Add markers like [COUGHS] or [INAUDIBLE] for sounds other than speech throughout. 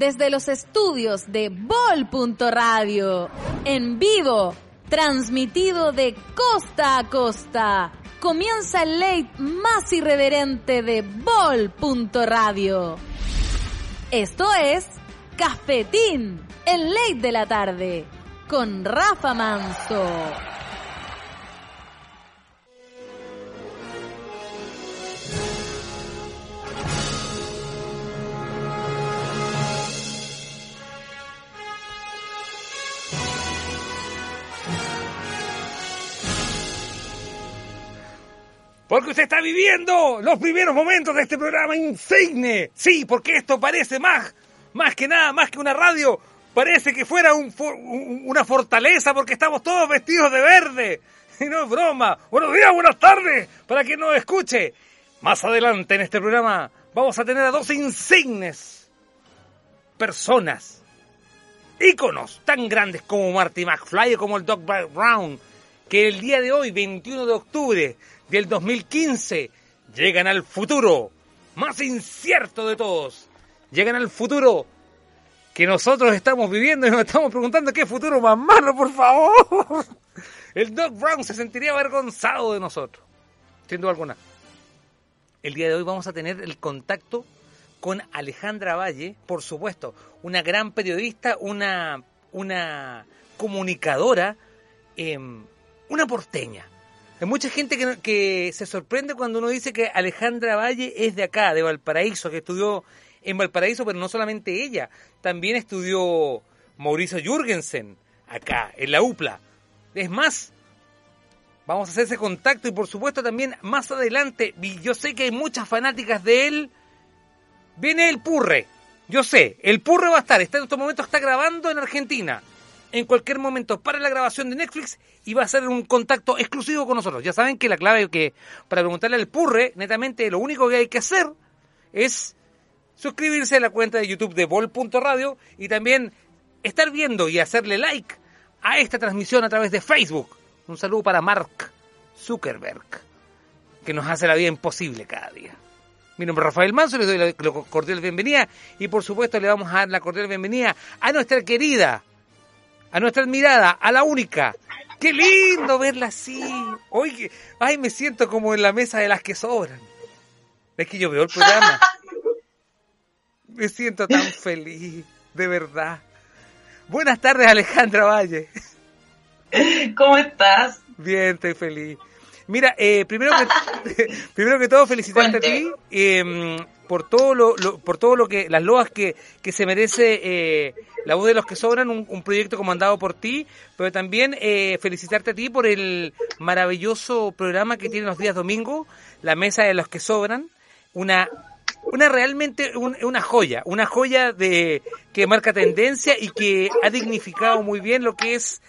desde los estudios de Bol.radio, en vivo, transmitido de costa a costa. Comienza el late más irreverente de Bol.radio. Esto es Cafetín, el late de la tarde, con Rafa Manso. Porque usted está viviendo los primeros momentos de este programa insigne. Sí, porque esto parece más, más que nada, más que una radio. Parece que fuera un, una fortaleza porque estamos todos vestidos de verde. [LAUGHS] Y no es broma. Buenos días, buenas tardes, para quien nos escuche. Más adelante en este programa vamos a tener a dos insignes personas, íconos tan grandes como Marty McFly o como el Doc Brown, que el día de hoy, 21 de octubre del 2015, llegan al futuro más incierto de todos. Llegan al futuro que nosotros estamos viviendo y nos estamos preguntando qué futuro más malo, por favor. [LAUGHS] El Doc Brown se sentiría avergonzado de nosotros, sin duda alguna. El día de hoy vamos a tener el contacto con Alejandra Valle, por supuesto, una gran periodista, una, una comunicadora, em, una porteña. Hay mucha gente que, que, se sorprende cuando uno dice que Alejandra Valle es de acá, de Valparaíso, que estudió en Valparaíso, pero no solamente ella, también estudió Mauricio Jürgensen acá, en la UPLA. Es más, vamos a hacer ese contacto y por supuesto también más adelante, yo sé que hay muchas fanáticas de él. Viene el Purre, yo sé, el Purre va a estar, está en estos momentos, está grabando en Argentina. En cualquier momento para la grabación de Netflix y va a ser un contacto exclusivo con nosotros. Ya saben que la clave que para preguntarle al Purre, netamente lo único que hay que hacer es suscribirse a la cuenta de YouTube de Vol.radio y también estar viendo y hacerle like a esta transmisión a través de Facebook. Un saludo para Mark Zuckerberg, que nos hace la vida imposible cada día. Mi nombre es Rafael Manso, les doy la cordial bienvenida y por supuesto le vamos a dar la cordial bienvenida a nuestra querida, a nuestra admirada, a la única. ¡Qué lindo verla así! Oye, ay, me siento como en la mesa de las que sobran. Es que yo veo el programa. [LAUGHS] Me siento tan feliz, de verdad. Buenas tardes, Alejandra Valle. ¿Cómo estás? Bien, estoy feliz. Mira, eh, primero, que, [LAUGHS] [LAUGHS] primero que todo, felicitarte a ti eh, por todo lo, por todo lo que, las loas que, que se merece eh, la voz de los que sobran, un, un, proyecto comandado por ti, pero también eh, felicitarte a ti por el maravilloso programa que tiene los días domingos, la mesa de los que sobran, una una realmente una joya, una joya de que marca tendencia y que ha dignificado muy bien lo que es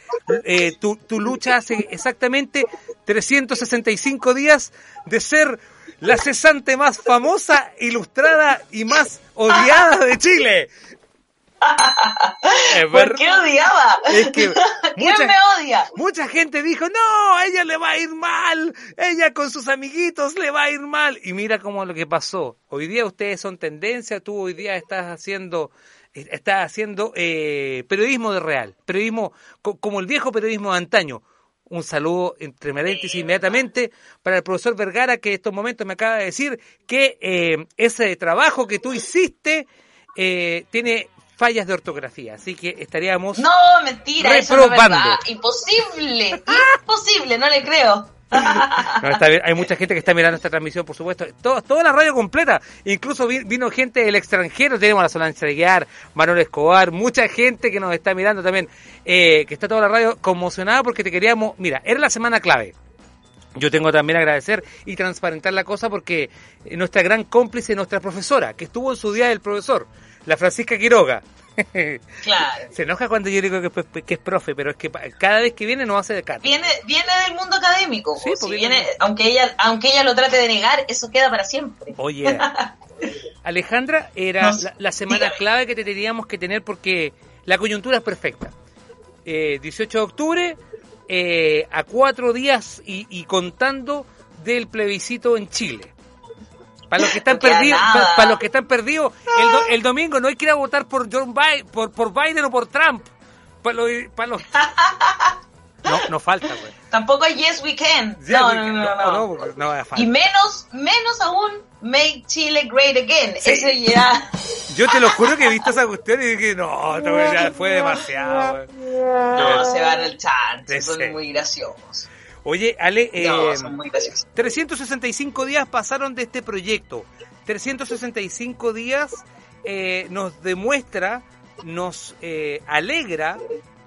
eh, tu, tu lucha hace exactamente 365 días de ser la cesante más famosa, ilustrada y más odiada de Chile. ¿Por qué odiaba? Es que [LAUGHS] ¿Quién me odia? Mucha gente dijo, no, a ella le va a ir mal, ella con sus amiguitos le va a ir mal. Y mira cómo lo que pasó. Hoy día ustedes son tendencia, tú hoy día estás haciendo estás haciendo eh, periodismo de real, periodismo co como el viejo periodismo de antaño. Un saludo entre paréntesis inmediatamente para el profesor Vergara que en estos momentos me acaba de decir que eh, ese trabajo que tú hiciste eh, tiene fallas de ortografía, así que estaríamos No, mentira, eso no es verdad. Imposible, imposible, no le creo. No, está bien. Hay mucha gente que está mirando esta transmisión, por supuesto. Todo, toda la radio completa. Incluso vi, vino gente del extranjero. Tenemos a la Solange Guiar, Manuel Escobar, mucha gente que nos está mirando también. Eh, que está toda la radio conmocionada porque te queríamos. Mira, era la semana clave. Yo tengo también agradecer y transparentar la cosa porque nuestra gran cómplice, nuestra profesora, que estuvo en su día del profesor, la Francisca Quiroga. Claro. Se enoja cuando yo digo que, que, es profe, pero es que cada vez que viene no hace de cara. Viene, viene del mundo académico. Sí, si viene, aunque ella, aunque ella lo trate de negar, eso queda para siempre. Oye, [LAUGHS] Alejandra, era no, la, la, semana dígame. clave que te teníamos que tener porque la coyuntura es perfecta. Eh, 18 de octubre, eh, a cuatro días y, y contando del plebiscito en Chile. Para los que están [LAUGHS] perdidos, para, los que están perdidos, el, domingo no hay que ir a votar por John Biden, por, por Biden o por Trump. Para los, para los... [LAUGHS] No, no falta, güey. Tampoco hay Yes We Can. no, no, no, no, no, Y menos, menos aún Make Chile Great Again. Ese ya. [LAUGHS] Yo te lo juro que he visto esa cuestión y dije, no, ya fue demasiado. No, se van al chance, son muy graciosos. Oye, Ale, eh, son muy graciosos. 365 días pasaron de este proyecto. 365 días eh, nos demuestra, nos eh, alegra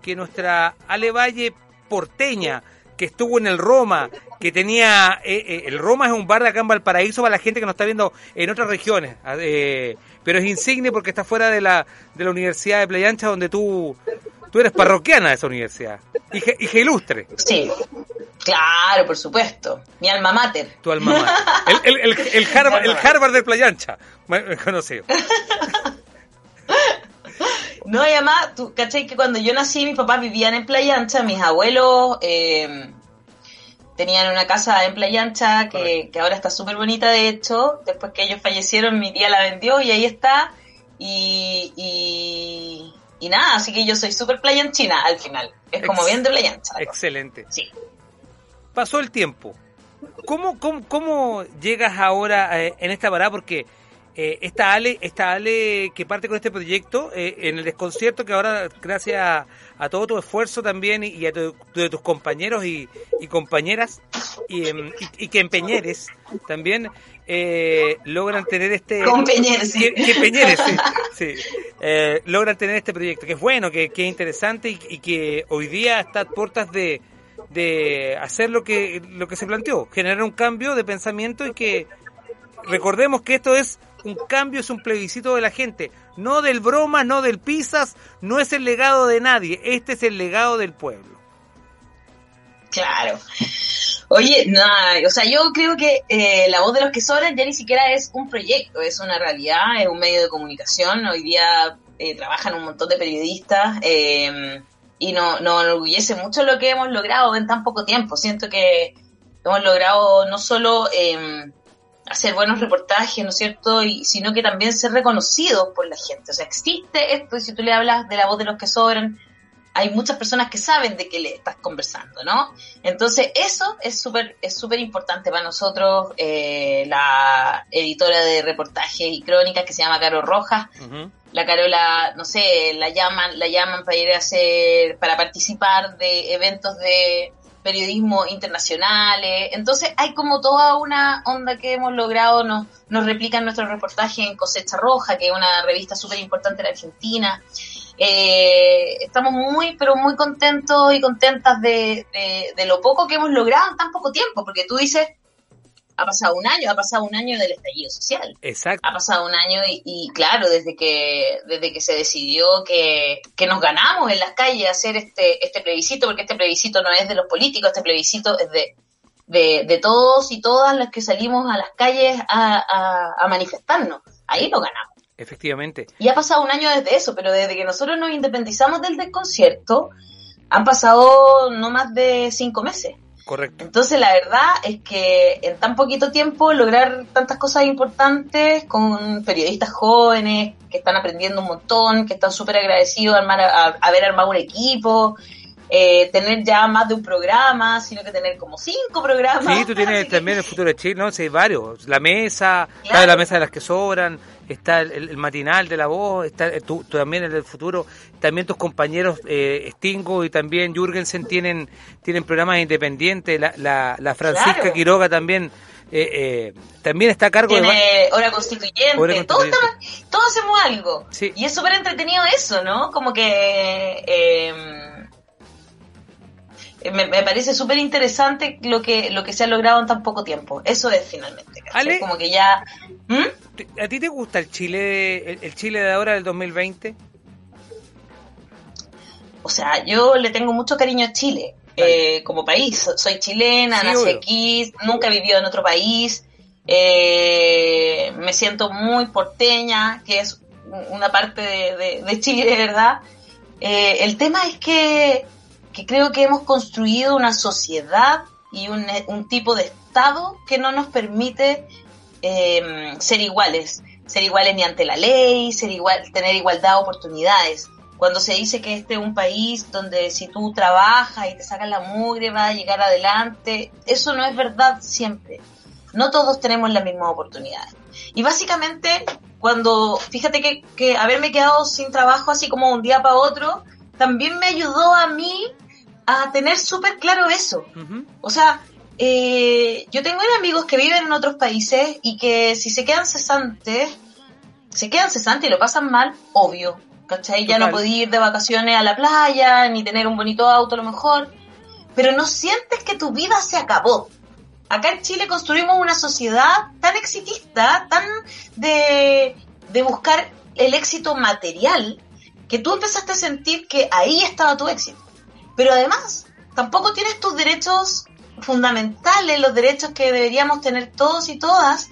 que nuestra Ale Valle porteña, que estuvo en el Roma, que tenía... Eh, eh, el Roma es un bar de acá en Valparaíso para la gente que nos está viendo en otras regiones, ah, eh, pero es insigne porque está fuera de la, de la Universidad de Playa Ancha donde tú, tú eres parroquiana de esa universidad, hija, hija ilustre. Sí, claro, por supuesto, mi alma mater. Tu alma mater. El, el, el, Harvard, el Harvard de Playa Ancha, conocido. [LAUGHS] No, y además, tú, ¿cachai? Que cuando yo nací, mis papás vivían en Playa Ancha, mis abuelos eh, tenían una casa en Playa Ancha que, que ahora está súper bonita, de hecho. Después que ellos fallecieron, mi tía la vendió y ahí está. Y, y, nada, así que yo soy súper Playa China al final. Es como bien de Playa Ancha. Excelente. Sí. Pasó el tiempo. ¿Cómo, cómo, cómo llegas ahora eh, en esta parada? Porque eh, esta Ale, esta Ale que parte con este proyecto, eh, en el desconcierto que ahora, gracias a, todo tu esfuerzo también y, a de tus compañeros y, compañeras, em, y, que empeñeres también, eh, logran tener este... Compañeros, sí. sí, logran tener este proyecto, que es bueno, que, que es interesante y, que hoy día está a puertas de, de hacer lo que, lo que se planteó, generar un cambio de pensamiento y que recordemos que esto es un cambio, es un plebiscito de la gente, no del broma, no del pisas, no es el legado de nadie, este es el legado del pueblo. Claro. Oye, nada, o sea, yo creo que eh, la voz de los que sobran ya ni siquiera es un proyecto, es una realidad, es un medio de comunicación. Hoy día eh, trabajan un montón de periodistas eh, y nos no enorgullece mucho lo que hemos logrado en tan poco tiempo. Siento que hemos logrado no solo hacer buenos reportajes, ¿no es cierto? Y, sino que también ser reconocidos por la gente. O sea, existe esto y si tú le hablas de la voz de los que sobran, hay muchas personas que saben de qué le estás conversando, ¿no? Entonces, eso es súper es súper importante para nosotros. Eh, la editora de reportajes y crónicas que se llama Caro Rojas, la Carola, no sé, la llaman, la llaman para ir a hacer, para participar de eventos de periodismo internacionales. Entonces hay como toda una onda que hemos logrado, nos, nos replican nuestro reportaje en Cosecha Roja, que es una revista súper importante en Argentina. Eh, estamos muy, pero muy contentos y contentas de, de, lo poco que hemos logrado en tan poco tiempo, porque tú dices, ha pasado un año, ha pasado un año del estallido social. Exacto. Ha pasado un año y, claro, desde que, desde que se decidió que, que, nos ganamos en las calles hacer este, este plebiscito, porque este plebiscito no es de los políticos, este plebiscito es de, de, de todos y todas las que salimos a las calles a, a, a manifestarnos. Ahí lo ganamos. Efectivamente. Y ha pasado un año desde eso, pero desde que nosotros nos independizamos del desconcierto, han pasado no más de cinco meses. Correcto. Entonces la verdad es que en tan poquito tiempo lograr tantas cosas importantes con periodistas jóvenes que están aprendiendo un montón, que están súper agradecidos a, haber armado un equipo, eh, tener ya más de un programa, sino que tener como cinco programas. Sí, tú tienes [LAUGHS] también el futuro de Chile, ¿no? Sí, varios. La mesa, la mesa de las que sobran, está el, matinal de la voz, está eh, tú, también el futuro, también tus compañeros eh, Stingo y también Jürgensen tienen tienen programas independientes, la, la, Francisca Quiroga también eh, eh, también está a cargo de hora constituyente, Todos, todos, hacemos algo y es súper entretenido eso, ¿no? Como que me, me, parece súper interesante lo que lo que se ha logrado en tan poco tiempo. Eso es finalmente. Como que ya. ¿Mm? ¿A ti te gusta el Chile el, Chile de ahora del 2020? O sea, yo le tengo mucho cariño a Chile eh, como país. Soy chilena, nací aquí, nunca he vivido en otro país. Eh, me siento muy porteña, que es una parte de, de, Chile, ¿verdad? Eh, el tema es que que creo que hemos construido una sociedad y un, un, tipo de Estado que no nos permite em, ser iguales, ser iguales ni ante la ley, ser igual, tener igualdad de oportunidades. Cuando se dice que este es un país donde si tú trabajas y te sacas la mugre vas a llegar adelante, eso no es verdad siempre. No todos tenemos las mismas oportunidades. Y básicamente, cuando, fíjate que, que haberme quedado sin trabajo así como un día para otro, también me ayudó a mí a tener súper claro eso. O sea, eh, yo tengo amigos que viven en otros países y que si se quedan cesantes, se quedan cesantes y lo pasan mal, obvio. ¿Cachai? Ya no podía ir de vacaciones a la playa, ni tener un bonito auto a lo mejor. Pero no sientes que tu vida se acabó. Acá en Chile construimos una sociedad tan exitista, tan de, de buscar el éxito material, que tú empezaste a sentir que ahí estaba tu éxito. Pero además, tampoco tienes tus derechos fundamentales, los derechos que deberíamos tener todos y todas,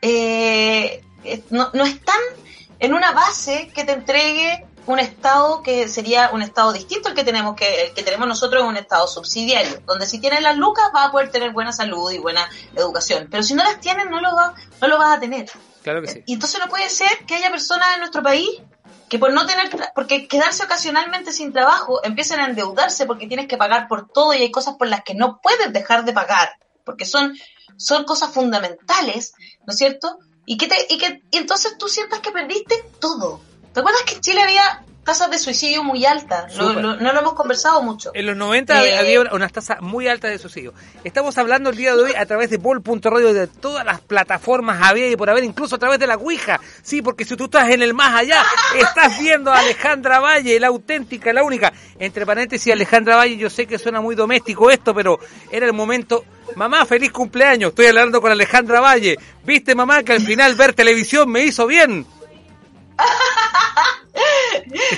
eh, no, no están en una base que te entregue un estado que sería un estado distinto al que tenemos que el que tenemos nosotros es un estado subsidiario donde si tienes las lucas vas a poder tener buena salud y buena educación pero si no las tienes no lo vas no lo vas a tener. Claro que sí. Y entonces no puede ser que haya personas en nuestro país que por no tener, porque quedarse ocasionalmente sin trabajo, empiezan a endeudarse porque tienes que pagar por todo y hay cosas por las que no puedes dejar de pagar, porque son, son cosas fundamentales, ¿no es cierto? Y que te, y que, y entonces tú sientas que perdiste todo. ¿Te acuerdas que en Chile había tasas de suicidio muy altas. no lo hemos conversado mucho. En los 90 eh, había unas tasas muy altas de suicidio. Estamos hablando el día de hoy a través de Bol.radio de todas las plataformas había y por haber, incluso a través de la Ouija. Sí, porque si tú estás en el más allá, estás viendo a Alejandra Valle, la auténtica, la única. Entre paréntesis, Alejandra Valle, yo sé que suena muy doméstico esto, pero era el momento. Mamá, feliz cumpleaños. Estoy hablando con Alejandra Valle. ¿Viste, mamá, que al final ver televisión me hizo bien? [LAUGHS]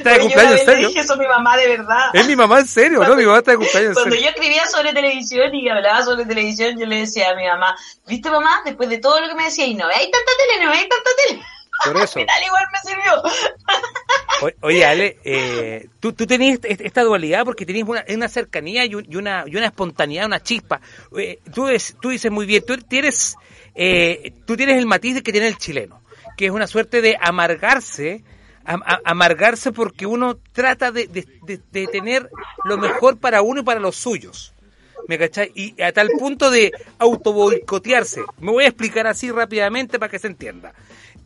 Está de cumpleaños en serio. Dije eso a mi mamá de verdad. Es mi mamá en serio, ¿no? Mi mamá está de cumpleaños Cuando yo escribía sobre televisión y hablaba sobre televisión, yo le decía a mi mamá, ¿viste mamá? Después de todo lo que me decía, y no hay tanta tele, no hay tanta tele. Por eso. [LAUGHS] Al igual me sirvió. oye, [LAUGHS] Ale, eh, tú, tú tenías esta dualidad porque tenías una, una cercanía y, una, y una espontaneidad, una chispa. Eh, tú, tú dices muy bien, tú tienes, eh, tú tienes el matiz que tiene el chileno, que es una suerte de amargarse amargarse porque uno trata de, de, tener lo mejor para uno y para los suyos. ¿Me cachai? Y a tal punto de autoboicotearse. Me voy a explicar así rápidamente para que se entienda.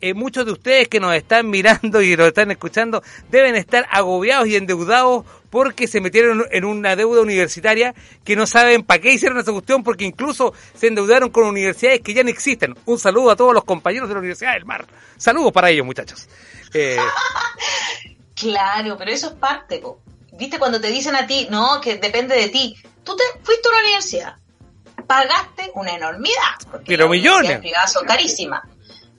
Eh, muchos de ustedes que nos están mirando y nos están escuchando deben estar agobiados y endeudados porque se metieron en una deuda universitaria que no saben para qué hicieron esa cuestión porque incluso se endeudaron con universidades que ya no existen. Un saludo a todos los compañeros de la Universidad del Mar. Saludos para ellos, muchachos. Eh, [LAUGHS] claro, pero eso es parte, ¿viste? Cuando te dicen a ti, no, que depende de ti. Tú te fuiste a una universidad, pagaste una enormidad. Pero millones. Las son carísimas,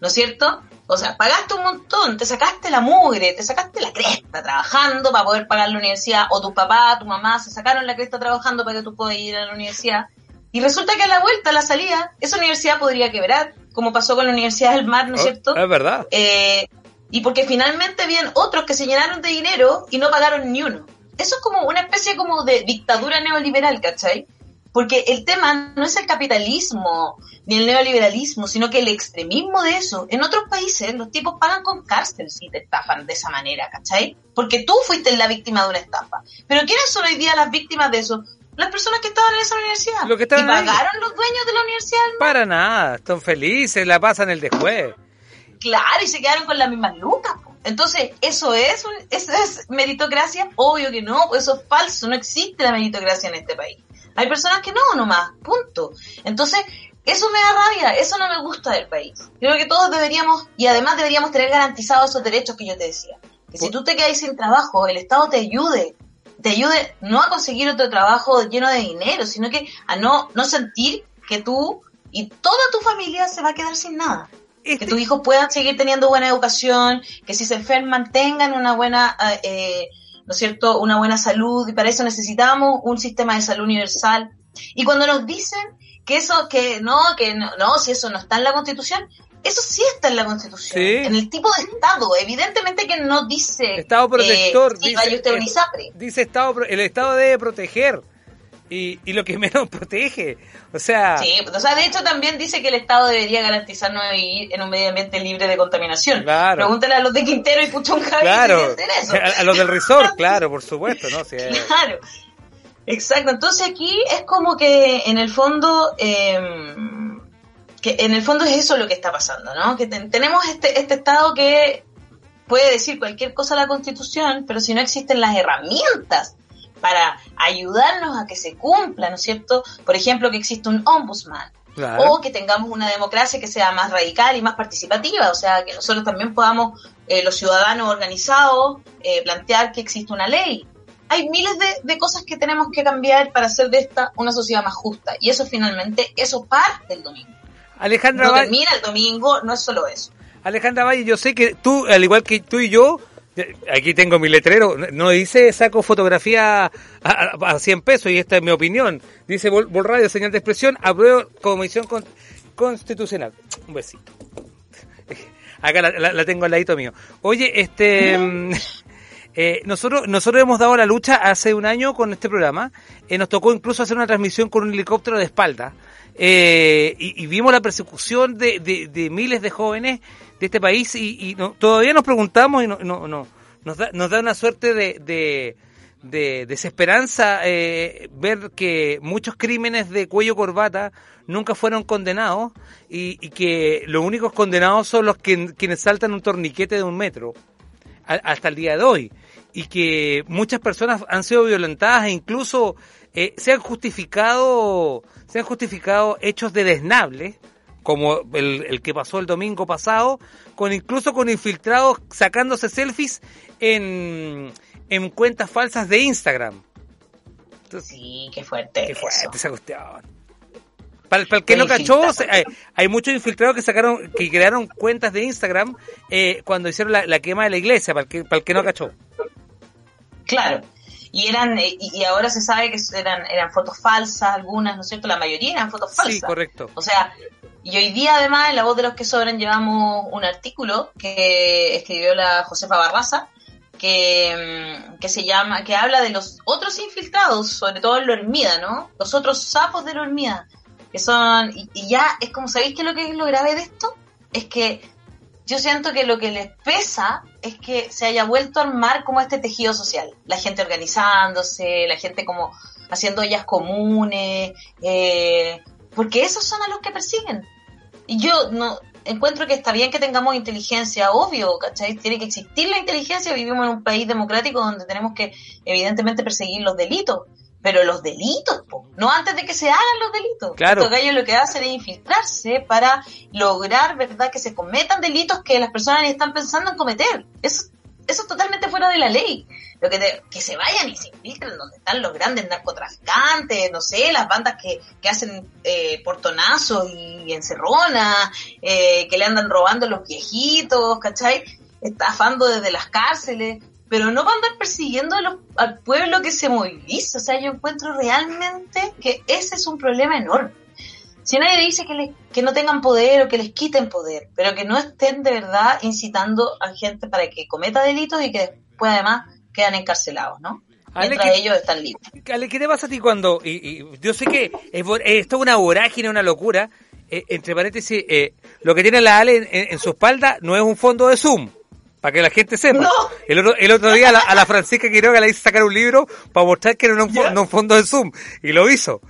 ¿no es cierto? O sea, pagaste un montón, te sacaste la mugre, te sacaste la cresta trabajando para poder pagar la universidad, o tu papá, tu mamá se sacaron la cresta trabajando para que tú puedas ir a la universidad. Y resulta que a la vuelta, a la salida, esa universidad podría quebrar, como pasó con la Universidad del Mar, ¿no es oh, cierto? Es verdad. Eh, y porque finalmente habían otros que se llenaron de dinero y no pagaron ni uno. Eso es como una especie como de dictadura neoliberal, ¿cachai? Porque el tema no es el capitalismo ni el neoliberalismo, sino que el extremismo de eso. En otros países los tipos pagan con cárcel si te estafan de esa manera, ¿cachai? Porque tú fuiste la víctima de una estafa. Pero ¿quiénes son hoy día las víctimas de eso? Las personas que estaban en esa universidad. Lo que ¿Y pagaron los dueños de la universidad? Para nada, están felices, la pasan el después. Claro, y se quedaron con las mismas lucas. Entonces, ¿eso es, ¿eso es meritocracia? Obvio que no, pues eso es falso, no existe la meritocracia en este país. Hay personas que no, nomás, punto. Entonces, eso me da rabia, eso no me gusta del país. Creo que todos deberíamos, y además deberíamos tener garantizados esos derechos que yo te decía. Que si tú te quedas sin trabajo, el Estado te ayude, te ayude no a conseguir otro trabajo lleno de dinero, sino que a no, no sentir que tú y toda tu familia se va a quedar sin nada. Que tus hijos puedan seguir teniendo buena educación, que si se enferman tengan una buena, eh, ¿no es cierto?, una buena salud y para eso necesitamos un sistema de salud universal. Y cuando nos dicen que eso, que no, que no, no si eso no está en la Constitución, eso sí está en la Constitución, en el tipo de Estado. Evidentemente que no dice... Estado protector. Eh, dice, dice Estado, el Estado debe proteger y, y lo que menos [LAUGHS] protege. O sea... Sí, o sea, de hecho también dice que el Estado debería garantizarnos vivir en un medio ambiente libre de contaminación. Claro. Pregúntale a los de Quintero y Puchuncaví Claro, eso. a, [LAUGHS] a los del resort, [LAUGHS] claro, por supuesto, ¿no? Claro. Exacto. Entonces aquí es como que en el fondo, eh, que en el fondo es eso lo que está pasando, ¿no? Que ten- tenemos este, este Estado que puede decir cualquier cosa a la Constitución, pero si no existen las herramientas para ayudarnos a que se cumpla, ¿no es cierto? Por ejemplo, que existe un ombudsman, claro. o que tengamos una democracia que sea más radical y más participativa, o sea, que nosotros también podamos, eh, los ciudadanos organizados, eh, plantear que existe una ley. Hay miles de, de cosas que tenemos que cambiar para hacer de esta una sociedad más justa. Y eso finalmente, eso parte el domingo. Alejandra No Valle, termina el domingo, no es solo eso. Alejandra Valle, yo sé que tú, al igual que tú y yo, aquí tengo mi letrero, no dice saco fotografía a, a- a 100 pesos y esta es mi opinión. Dice Vol, Vol Radio, señal de expresión, apruebo comisión con- constitucional. Un besito. [LAUGHS] Acá la, la- la tengo al ladito mío. Oye, este... [LAUGHS] eh, nosotros, nosotros hemos dado la lucha hace un año con este programa. Eh, nos tocó incluso hacer una transmisión con un helicóptero de espalda. Eh, y, vimos la persecución de, de- miles de jóvenes de este país y, y no- todavía nos preguntamos y no, no, no- nos, da, nos da una suerte de, de, de desesperanza eh, ver que muchos crímenes de cuello corbata nunca fueron condenados y, y que los únicos condenados son los que, quienes saltan un torniquete de un metro a- hasta el día de hoy y que muchas personas han sido violentadas e incluso eh, se han justificado se han justificado hechos de desnable como el, el que pasó el domingo pasado con incluso con infiltrados sacándose selfies en, en cuentas falsas de Instagram Sí, qué fuerte. qué eso. fuerte esa cuestión para, para el que no cachó, hay, hay muchos infiltrados que sacaron, que crearon cuentas de Instagram eh, cuando hicieron la, la quema de la iglesia, para el que, para el que no cachó. Claro. Y eran eh, y, y ahora se sabe que eran eran fotos falsas algunas, ¿no es cierto? La mayoría eran fotos falsas. Sí, correcto. O sea, y hoy día además en La Voz de los que Sobran llevamos un artículo que escribió la Josefa Barraza que, mm, que se llama, que habla de los otros infiltrados, sobre todo en la hormida, ¿no? Los otros sapos de la hormida, que son, y, ya es como, ¿sabéis qué es lo que es lo grave de esto? Es que yo siento que lo que les pesa es que se haya vuelto a armar como este tejido social. La gente organizándose, la gente como haciendo ollas comunes, eh, porque esos son a los que persiguen. Y yo no encuentro que está bien que tengamos inteligencia, obvio, ¿cachai? Tiene que existir la inteligencia, vivimos en un país democrático donde tenemos que evidentemente perseguir los delitos, pero los delitos, po, no antes de que se hagan los delitos. Claro. Estos gallos lo que hacen es infiltrarse para lograr, ¿verdad?, que se cometan delitos que las personas están pensando en cometer. Eso, eso es totalmente fuera de la ley. Lo que, te- que se vayan y se infiltren donde están los grandes narcotraficantes, no sé, las bandas que, que hacen eh, portonazos y encerronas, eh, que le andan robando a los viejitos, ¿cachai? Estafando desde las cárceles, pero no van a andar persiguiendo a los- al pueblo que se moviliza. O sea, yo encuentro realmente que ese es un problema enorme. Si nadie dice que, le- que no tengan poder o que les quiten poder, pero que no estén de verdad incitando a gente para que cometa delitos y que después además quedan encarcelados, ¿no? Ale, Mientras ¿qué- ellos están libres. Ale, ¿qué te pasa a ti cuando.? Y, y yo sé que es, esto es una vorágine, una locura. Eh, entre paréntesis, eh, lo que tiene la Ale en, en- en su espalda no es un fondo de Zoom. Para que la gente sepa. No. El, otro, el otro día a la, a la Francisca Quiroga le hice sacar un libro para mostrar que no era un, un fondo de Zoom. Y lo hizo.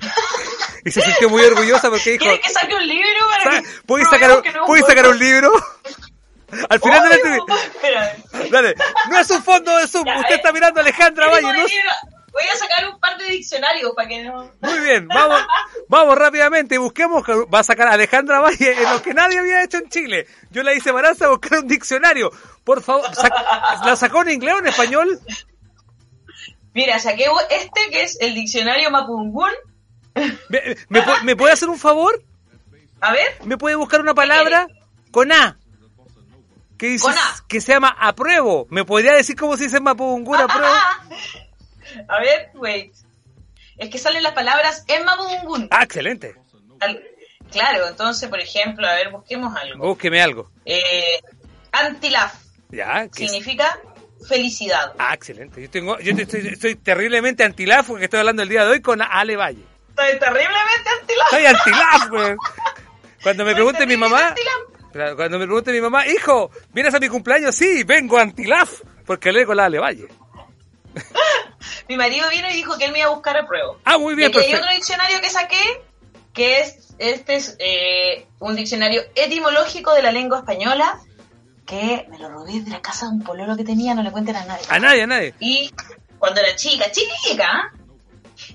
Y se sintió muy orgullosa porque dijo. ¿Quieres que saque un libro para "Sa- que ¿Puedes sacar, un- que no es un ¿puedes sacar un libro? Al final de la entrevista. Dale, no es un fondo de Zoom. Ya, Usted eh. está mirando a Alejandra Valle. No Voy a sacar un par de diccionarios para que no... Muy bien, vamos, vamos rápidamente, busquemos, que va a sacar a Alejandra Valle en lo que nadie había hecho en Chile. Yo la hice Baranza a buscar un diccionario. Por favor, sac- ¿la sacó en inglés o en español? Mira, saqué este que es el diccionario Mapungún. ¿Me, me pu- me puede hacer un favor? A ver, ¿Me puede buscar una palabra con A? Que dice, Con A. que se llama apruebo. ¿Me podría decir cómo se dice en Mapudungun apruebo? [LAUGHS] a ver, wait. Es que salen las palabras en Mapungún. Ah, excelente. Al- Claro, entonces, por ejemplo, a ver, busquemos algo. Búsqueme algo. Eh, antilaf Ya, significa felicidad. Ah, excelente. Yo, tengo, yo estoy, estoy terriblemente antilaf porque estoy hablando el día de hoy con Ale Valle. Estoy terriblemente antilaf. Estoy antilaf, güey. Cuando me pregunte mi mamá, claro, cuando me pregunte mi mamá, hijo, ¿vienes a mi cumpleaños? Sí, vengo antilaf, porque le con la Ale Valle. [LAUGHS] mi marido vino y dijo que él me iba a buscar a prueba. Ah, muy bien, y hay otro diccionario que saqué, que es, este es eh, un diccionario etimológico de la lengua española, que me lo robé de la casa de un pololo que tenía, no le cuenten a nadie. A nadie, a nadie. Y cuando era chica, chica,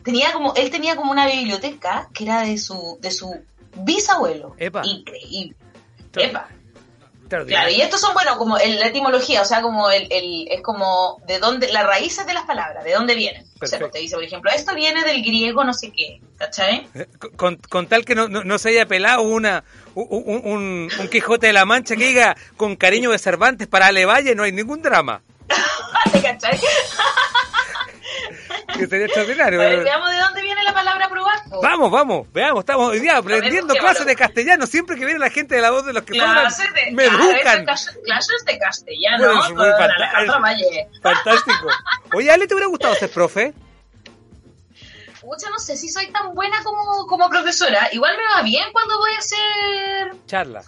tenía como, él tenía como una biblioteca que era de su, de su bisabuelo. Epa. Increíble. Epa. Claro, y estos son, bueno, como el, la etimología, o sea, como el, el, es como de dónde, las raíces de las palabras, de dónde vienen. O sea, te dice, por ejemplo, esto viene del griego no sé qué, ¿cachai? Eh, con, con tal que no, no, se haya pelado una, un, un, un, Quijote de la Mancha que diga con cariño de Cervantes para Ale Valle, no hay ningún drama. [LAUGHS] ¿Cachai? que sería extraordinario. veamos de dónde la palabra probar. Vamos, vamos, veamos, estamos hoy día aprendiendo clases de castellano. Siempre que viene la gente de la voz de los que clases de, me educan. Clases de castellano. Pues, muy fantástico. [LAUGHS] fantástico. Oye, Ale, ¿te hubiera gustado ser profe? Pucha, no sé si soy tan buena como, como profesora. Igual me va bien cuando voy a hacer... Charla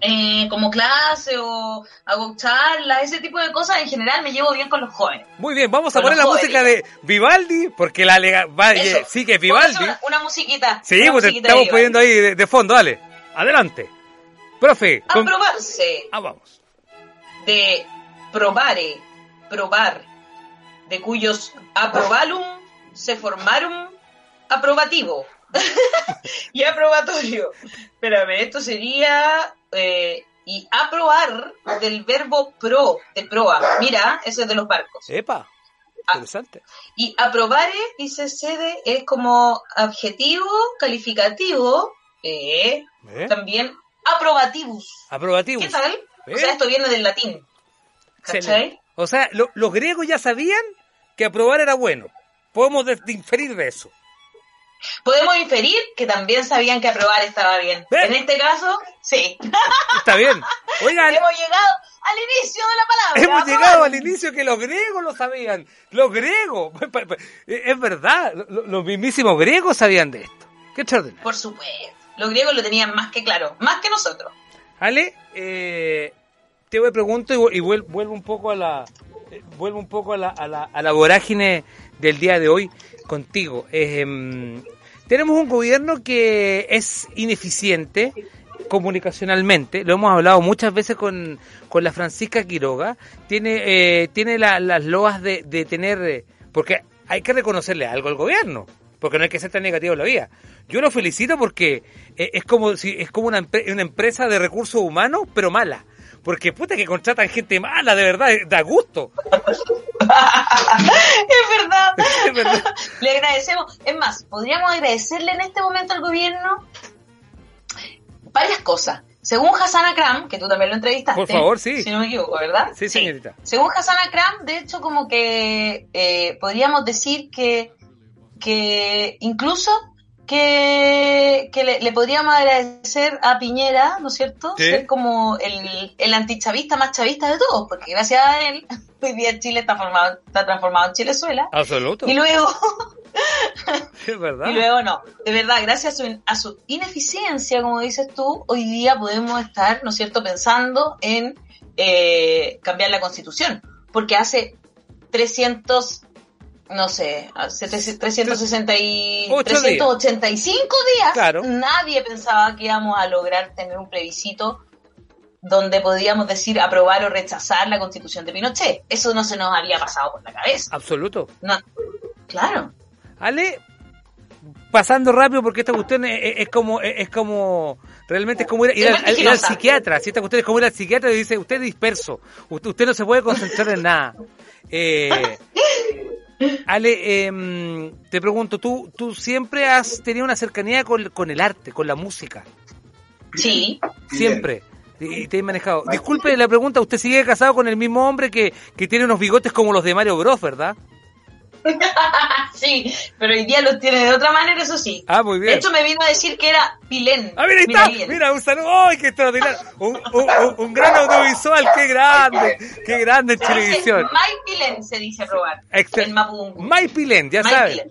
eh, como clase o hago charlas, ese tipo de cosas, en general me llevo bien con los jóvenes. Muy bien, vamos a poner la música de Vivaldi, porque la lega, sí que es Vivaldi. Una, musiquita. Sí, pues estamos poniendo ahí de, fondo, dale. Adelante. Profe. Aprobarse. Ah, vamos. De probare, probar, de cuyos aprobalum se formaron aprobativo. [LAUGHS] y aprobatorio. Espérame, esto sería eh, y aprobar del verbo pro, de proa. Mira, ese es de los barcos. Epa, ah, interesante. y aprobare, dice sede, es como adjetivo calificativo, eh, ¿Eh? también aprobativus. Aprobativus. ¿Qué tal? O sea, esto viene del latín. ¿Cachai? O sea, los griegos ya sabían que aprobar era bueno. Podemos inferir de eso. Podemos inferir que también sabían que aprobar estaba bien. En este caso, sí. Está bien. Oigan. Hemos llegado al inicio de la palabra. Hemos llegado al inicio que los griegos lo sabían. Los griegos. [LAUGHS] Es verdad. Los mismísimos griegos sabían de esto. Qué extraordinario. Por supuesto. Los griegos lo tenían más que claro. Más que nosotros. Ale, eh, te voy a preguntar y vuelvo un poco a la, eh, vuelvo un poco a la, a la, a la vorágine del día de hoy contigo. Em, tenemos un gobierno que es ineficiente comunicacionalmente, lo hemos hablado muchas veces con, con la Francisca Quiroga, tiene, eh, tiene las loas de, de tener, eh, porque hay que reconocerle algo al gobierno, porque no hay que ser tan negativo en la vida. Yo lo felicito porque eh, es como si es como una, una empresa de recursos humanos, pero mala. Porque puta que contratan gente mala, de verdad, da gusto. [LAUGHS] es, verdad. [LAUGHS] es verdad. Le agradecemos. Es más, podríamos agradecerle en este momento al gobierno varias cosas. Según Hassan Akram, que tú también lo entrevistaste. Por favor, sí. Si no me equivoco, ¿verdad? Sí, señorita. Según Hassan Akram, de hecho, como que eh, podríamos decir que, que incluso que, le, podríamos agradecer a Piñera, ¿no es cierto? Ser como el, el antichavista más chavista de todos, porque gracias a él, [LAUGHS] hoy día Chile está, formado, está transformado en Chilezuela. Absoluto. Y luego... [LAUGHS] es verdad. Y luego no, de verdad, gracias a su, a su ineficiencia, como dices tú, hoy día podemos estar, ¿no es cierto?, pensando en eh, cambiar la constitución, porque hace 300 no sé, 360 y 385 días, nadie pensaba que íbamos a lograr tener un plebiscito donde podíamos decir aprobar o rechazar la constitución de Pinochet. Eso no se nos había pasado por la cabeza. Absoluto. No. Claro. Ale, pasando rápido porque esta cuestión es, como es como realmente es como ir, al, psiquiatra si esta cuestión es como ir al psiquiatra y dice usted es disperso usted, usted no se puede concentrar en nada eh, Ale, em, te pregunto, ¿tú, tú siempre has tenido una cercanía con, con el arte, con la música? Sí. Siempre. Y te he manejado. Disculpe la pregunta, ¿usted sigue casado con el mismo hombre que, que tiene unos bigotes como los de Mario Bros, verdad? [LAUGHS] sí, pero hoy día los tiene de otra manera, eso sí. Ah, muy bien. De hecho, me vino a decir que era Pilén. Ah, mira, ahí está. Mira, un saludo. ¡Ay, qué extraordinario! Un, un, un, gran audiovisual, qué grande. Qué grande en televisión. May Pilén se dice robar. En Mapungu. May Pilén, ya sabes.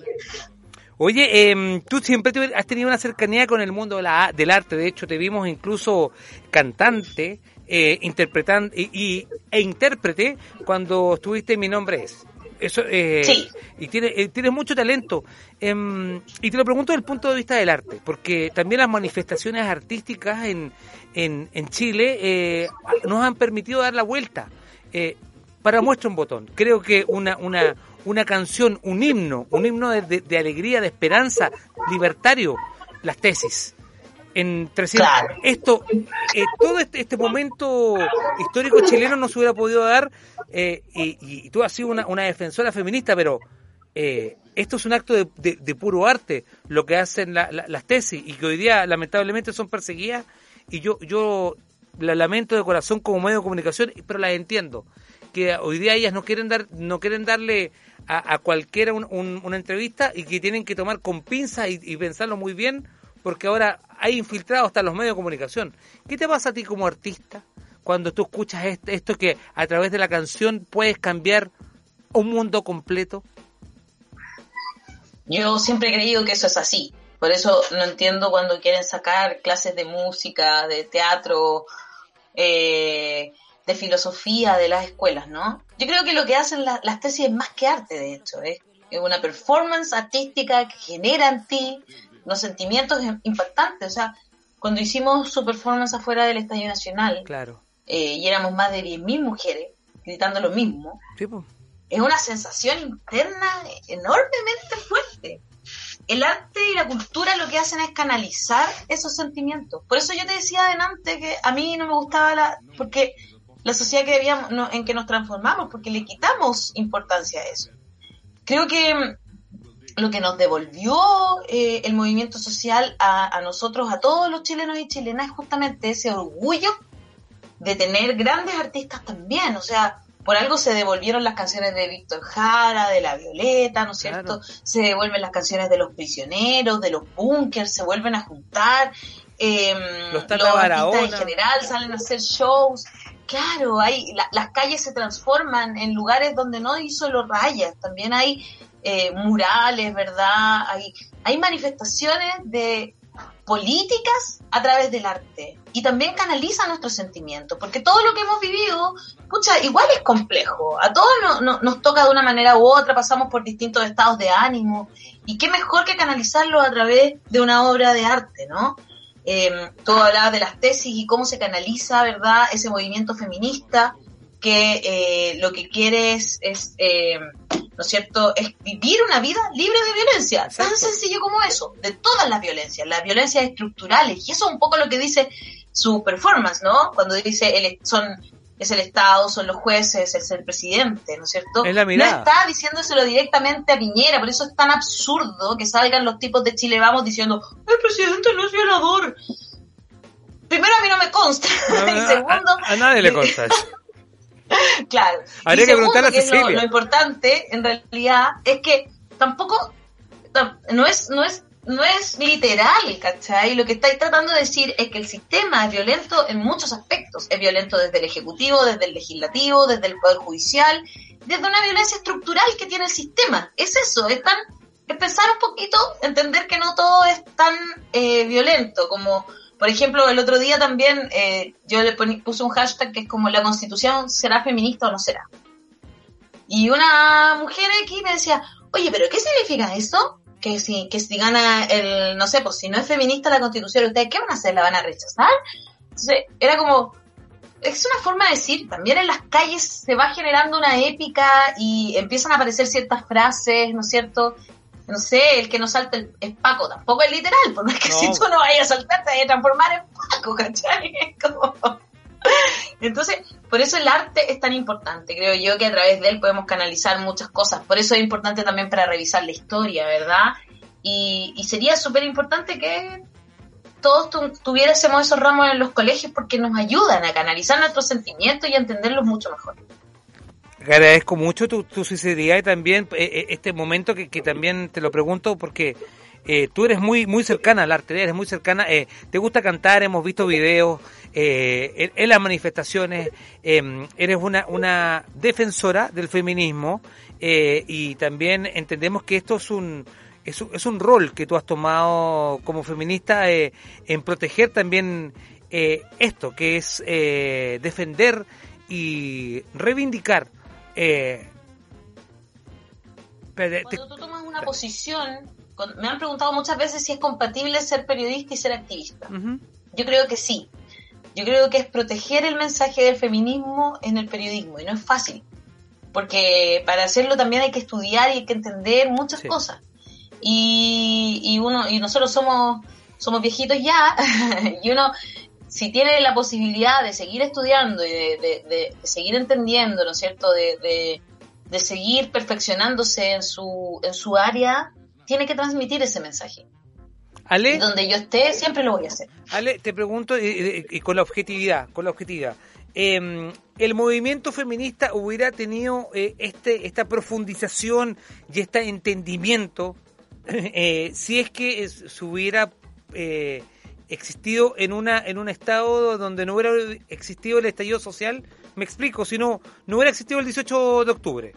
Oye, eh, tú siempre has tenido una cercanía con el mundo de la, del arte. De hecho, te vimos incluso cantante, eh, interpretando y, e intérprete cuando estuviste en Mi Nombre Es. Eso, eh, sí. Y tienes, eh, tienes mucho talento. Em, y te lo pregunto desde el punto de vista del arte, porque también las manifestaciones artísticas en, en, en Chile eh, nos han permitido dar la vuelta. Eh, para muestra un botón. Creo que una, una, una canción, un himno, un himno de, de, alegría, de esperanza, libertario, las tesis. En 300, esto, eh, todo este, este, momento histórico chileno no se hubiera podido dar, eh, y, y, tú has sido una, una defensora feminista, pero eh, esto es un acto de, de, de, puro arte, lo que hacen la, la, las tesis, y que hoy día lamentablemente son perseguidas, y yo, yo la lamento de corazón como medio de comunicación, pero las entiendo que hoy día ellas no quieren dar no quieren darle a, a cualquiera un, un, una entrevista y que tienen que tomar con pinzas y, y, pensarlo muy bien porque ahora hay infiltrados hasta los medios de comunicación. ¿Qué te pasa a ti como artista cuando tú escuchas esto, esto que a través de la canción puedes cambiar un mundo completo? Yo siempre he creído que eso es así. Por eso no entiendo cuando quieren sacar clases de música, de teatro, eh, de filosofía de las escuelas, ¿no? Yo creo que lo que hacen la, las tesis es más que arte, de hecho, es una performance artística que genera en ti los sentimientos impactantes. O sea, cuando hicimos su performance afuera del Estadio Nacional, claro. eh, y éramos más de 10.000 mujeres gritando lo mismo, sí, es una sensación interna enormemente fuerte. El arte y la cultura lo que hacen es canalizar esos sentimientos. Por eso yo te decía adelante que a mí no me gustaba la... porque la sociedad que debíamos, no, en que nos transformamos, porque le quitamos importancia a eso. Creo que lo que nos devolvió eh, el movimiento social a, a, nosotros, a todos los chilenos y chilenas, es justamente ese orgullo de tener grandes artistas también. O sea, por algo se devolvieron las canciones de Víctor Jara, de La Violeta, ¿no es cierto? Se devuelven las canciones de los prisioneros, de los bunkers, se vuelven a juntar. Eh, los, los artistas en general salen a hacer shows. Claro, hay, la, las calles se transforman en lugares donde no hay solo rayas, también hay eh, murales, ¿verdad? Hay, manifestaciones de políticas a través del arte y también canaliza nuestros sentimientos, porque todo lo que hemos vivido, escucha, igual es complejo, a todos no, no, nos toca de una manera u otra, pasamos por distintos estados de ánimo y qué mejor que canalizarlo a través de una obra de arte, ¿no? Eh, todo hablaba de las tesis y cómo se canaliza, ¿verdad? Ese movimiento feminista que eh, lo que quiere es, eh, ¿no es cierto?, es vivir una vida libre de violencia. Exacto. Tan sencillo como eso, de todas las violencias, las violencias estructurales. Y eso es un poco lo que dice su performance, ¿no? Cuando dice, el, son es el Estado, son los jueces, es el presidente, ¿no es cierto? Es la mirada. No está diciéndoselo directamente a Piñera, por eso es tan absurdo que salgan los tipos de Chile Vamos diciendo, el presidente no es violador. Primero a mí no me consta, No, [LAUGHS] y segundo... A, a, nadie le consta eso. Claro. Habría y que preguntarle a que es lo, Cecilia. lo importante, en realidad, es que tampoco, tam- no es, no es no es literal, ¿cachai? Lo que estáis tratando de decir es que el sistema es violento en muchos aspectos. Es violento desde el Ejecutivo, desde el Legislativo, desde el Poder Judicial, desde una violencia estructural que tiene el sistema. Es eso, es, tan, es pensar un poquito, entender que no todo es tan eh, violento como... Por ejemplo, el otro día también eh, yo le puse un hashtag que es como la constitución será feminista o no será. Y una mujer aquí me decía, oye, pero ¿qué significa eso? que si, que si gana el, no sé, pues si no es feminista la constitución, ¿ustedes qué van a hacer? ¿La van a rechazar? Entonces, era como, es una forma de decir, también en las calles se va generando una épica y empiezan a aparecer ciertas frases, ¿no es cierto? No sé, el que no salta es Paco, tampoco es literal, porque es que No. si tú no vayas a saltar te vas a transformar en Paco, ¿cachai? [LAUGHS] Como... Entonces, por eso el arte es tan importante. Creo yo que a través de él podemos canalizar muchas cosas. Por eso es importante también para revisar la historia, ¿verdad? Y, y sería súper importante que todos tu, tuviésemos esos ramos en los colegios porque nos ayudan a canalizar nuestros sentimientos y a entenderlos mucho mejor. Agradezco mucho tu, tu sinceridad y también eh, eh, este momento que, que también te lo pregunto porque eh, tú eres muy muy cercana al arte, eres muy cercana, eh, te gusta cantar, hemos visto videos eh, en, en, las manifestaciones, eh, eres una, una defensora del feminismo eh, y también entendemos que esto es un, es un, es un rol que tú has tomado como feminista en proteger también esto, que es defender y reivindicar. Eh, Cuando tú tomas una posición me han preguntado muchas veces si es compatible ser periodista y ser activista. Uh -huh. Yo creo que sí. Yo creo que es proteger el mensaje del feminismo en el periodismo y no es fácil. Porque para hacerlo también hay que estudiar y hay que entender muchas sí. cosas. Y, y, uno y nosotros somos somos viejitos ya [LAUGHS] y uno si tiene la posibilidad de seguir estudiando y de, de, de, de seguir entendiendo, ¿no es cierto? De, de, seguir perfeccionándose en su, en su área, tiene que transmitir ese mensaje. Ale, donde yo esté, siempre lo voy a hacer. Ale, te pregunto, y, y con la objetividad, con la objetividad. Eh, el movimiento feminista hubiera tenido eh, este, esta profundización y este entendimiento [LAUGHS] eh, si es que se hubiera eh, existido en una en un estado donde no hubiera existido el estallido social, me explico, si no, no hubiera existido el 18 de octubre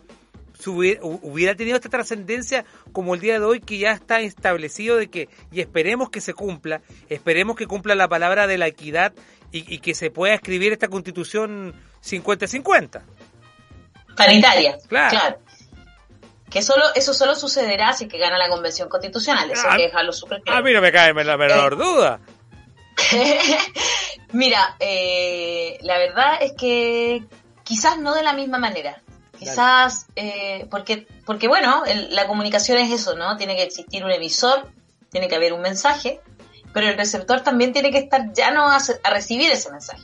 hubiera tenido esta trascendencia como el día de hoy que ya está establecido de que, y esperemos que se cumpla, esperemos que cumpla la palabra de la equidad y, y que se pueda escribir esta constitución 50-50. Paritaria, claro. claro. Que solo, eso solo sucederá si que gana la convención constitucional, eso Ah, hay que dejarlo súper claro. A mí no me cae la menor Eh. duda. [LAUGHS] Mira, eh, la verdad es que quizás no de la misma manera. Quizás, eh, porque, porque bueno, el- la comunicación es eso, ¿no? Tiene que existir un emisor, tiene que haber un mensaje, pero el receptor también tiene que estar llano a, a recibir ese mensaje.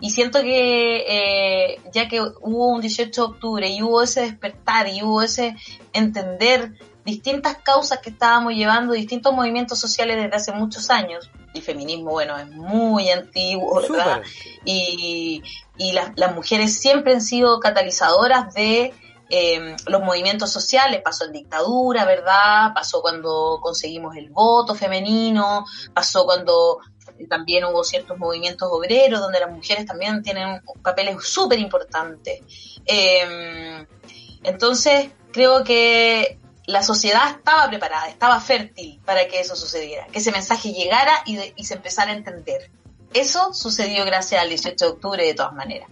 Y siento que eh, ya que hubo un 18 de octubre y hubo ese despertar y hubo ese entender distintas causas que estábamos llevando, distintos movimientos sociales desde hace muchos años, el feminismo, bueno, es muy antiguo, ¿verdad? Y, y las, las mujeres siempre han sido catalizadoras de eh, los movimientos sociales, pasó en dictadura, ¿verdad? Pasó cuando conseguimos el voto femenino, pasó cuando también hubo ciertos movimientos obreros donde las mujeres también tienen papeles súper importantes. Eh, entonces, creo que la sociedad estaba preparada, estaba fértil para que eso sucediera, que ese mensaje llegara y, se empezara a entender. Eso sucedió gracias al 18 de octubre de todas maneras.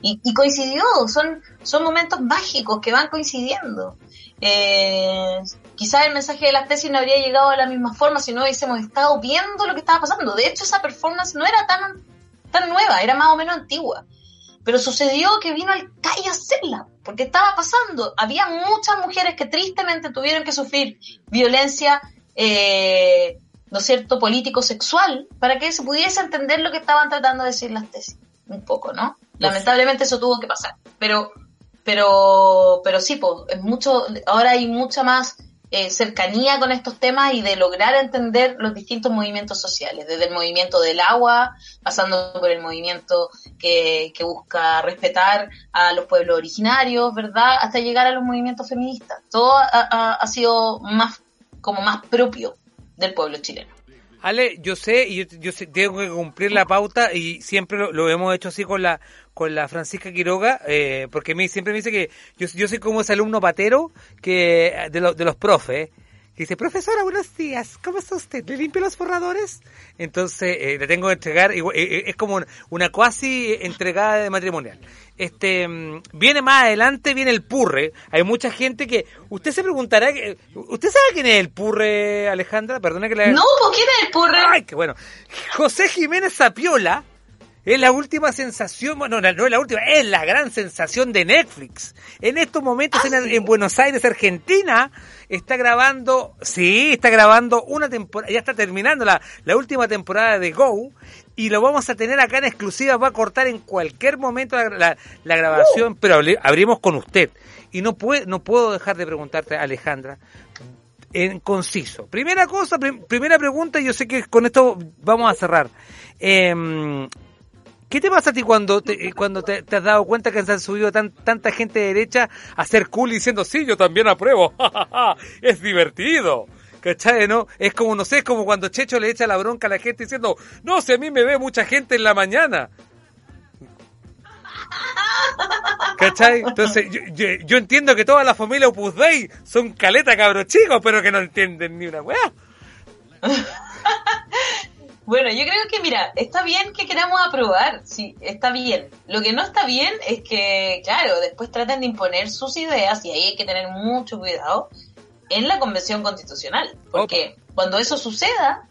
Y, y coincidió, son, son momentos mágicos que van coincidiendo. Eh, quizás el mensaje de las tesis no habría llegado de la misma forma si no hubiésemos estado viendo lo que estaba pasando. De hecho, esa performance no era tan, tan nueva, era más o menos antigua. Pero sucedió que vino al calle a hacerla, porque estaba pasando. Había muchas mujeres que tristemente tuvieron que sufrir violencia, eh, ¿no es cierto?, político-sexual, para que se pudiese entender lo que estaban tratando de decir las tesis. Un poco, ¿no? Lamentablemente eso tuvo que pasar. Pero, pero, pero sí, pues, es mucho, ahora hay mucha más eh, cercanía con estos temas y de lograr entender los distintos movimientos sociales, desde el movimiento del agua, pasando por el movimiento que, que busca respetar a los pueblos originarios, ¿verdad? Hasta llegar a los movimientos feministas. Todo ha, sido más, como más propio del pueblo chileno. Ale, yo sé, y yo, tengo que cumplir la pauta y siempre lo hemos hecho así con la con la Francisca Quiroga, eh, porque me, siempre me dice que yo, yo soy como ese alumno patero que de, los de los profes, que dice, profesora, buenos días, ¿cómo está usted? ¿Le limpio los borradores? Entonces, eh, le tengo que entregar, eh, eh, es como una, cuasi entregada de matrimonial. Este, mm, viene más adelante, viene el purre. Hay mucha gente que, usted se preguntará, que- ¿usted sabe quién es el purre, Alejandra? Perdona que le No, ¿por qué era el purre? Ay, qué bueno. José Jiménez Zapiola es la última sensación, bueno, no no es la última, es la gran sensación de Netflix. En estos momentos Ah, en, sí. en Buenos Aires, Argentina, está grabando, sí, está grabando una temporada, ya está terminando la, la última temporada de Go, y lo vamos a tener acá en exclusiva, va a cortar en cualquier momento la, la- la grabación, pero abri- abrimos con usted. Y no, puede, no puedo dejar de preguntarte, Alejandra, en conciso. Primera cosa, prim- primera pregunta, yo sé que con esto vamos a cerrar. Em, ¿Qué te pasa a ti cuando te, eh, cuando te, has dado cuenta que se han subido tan, tanta gente de derecha a ser cool diciendo, sí, yo también apruebo, [LAUGHS] es divertido? ¿Cachai, no? Es como, no sé, es como cuando Checho le echa la bronca a la gente diciendo, no, si a mí me ve mucha gente en la mañana. ¿Cachai? Entonces, yo, entiendo que toda la familia Opus Dei son caleta cabros chicos, pero que no entienden ni una weá. [LAUGHS] Bueno, yo creo que, mira, está bien que queramos aprobar, sí, está bien. Lo que no está bien es que, claro, después traten de imponer sus ideas y ahí hay que tener mucho cuidado en la Convención Constitucional, porque cuando eso suceda,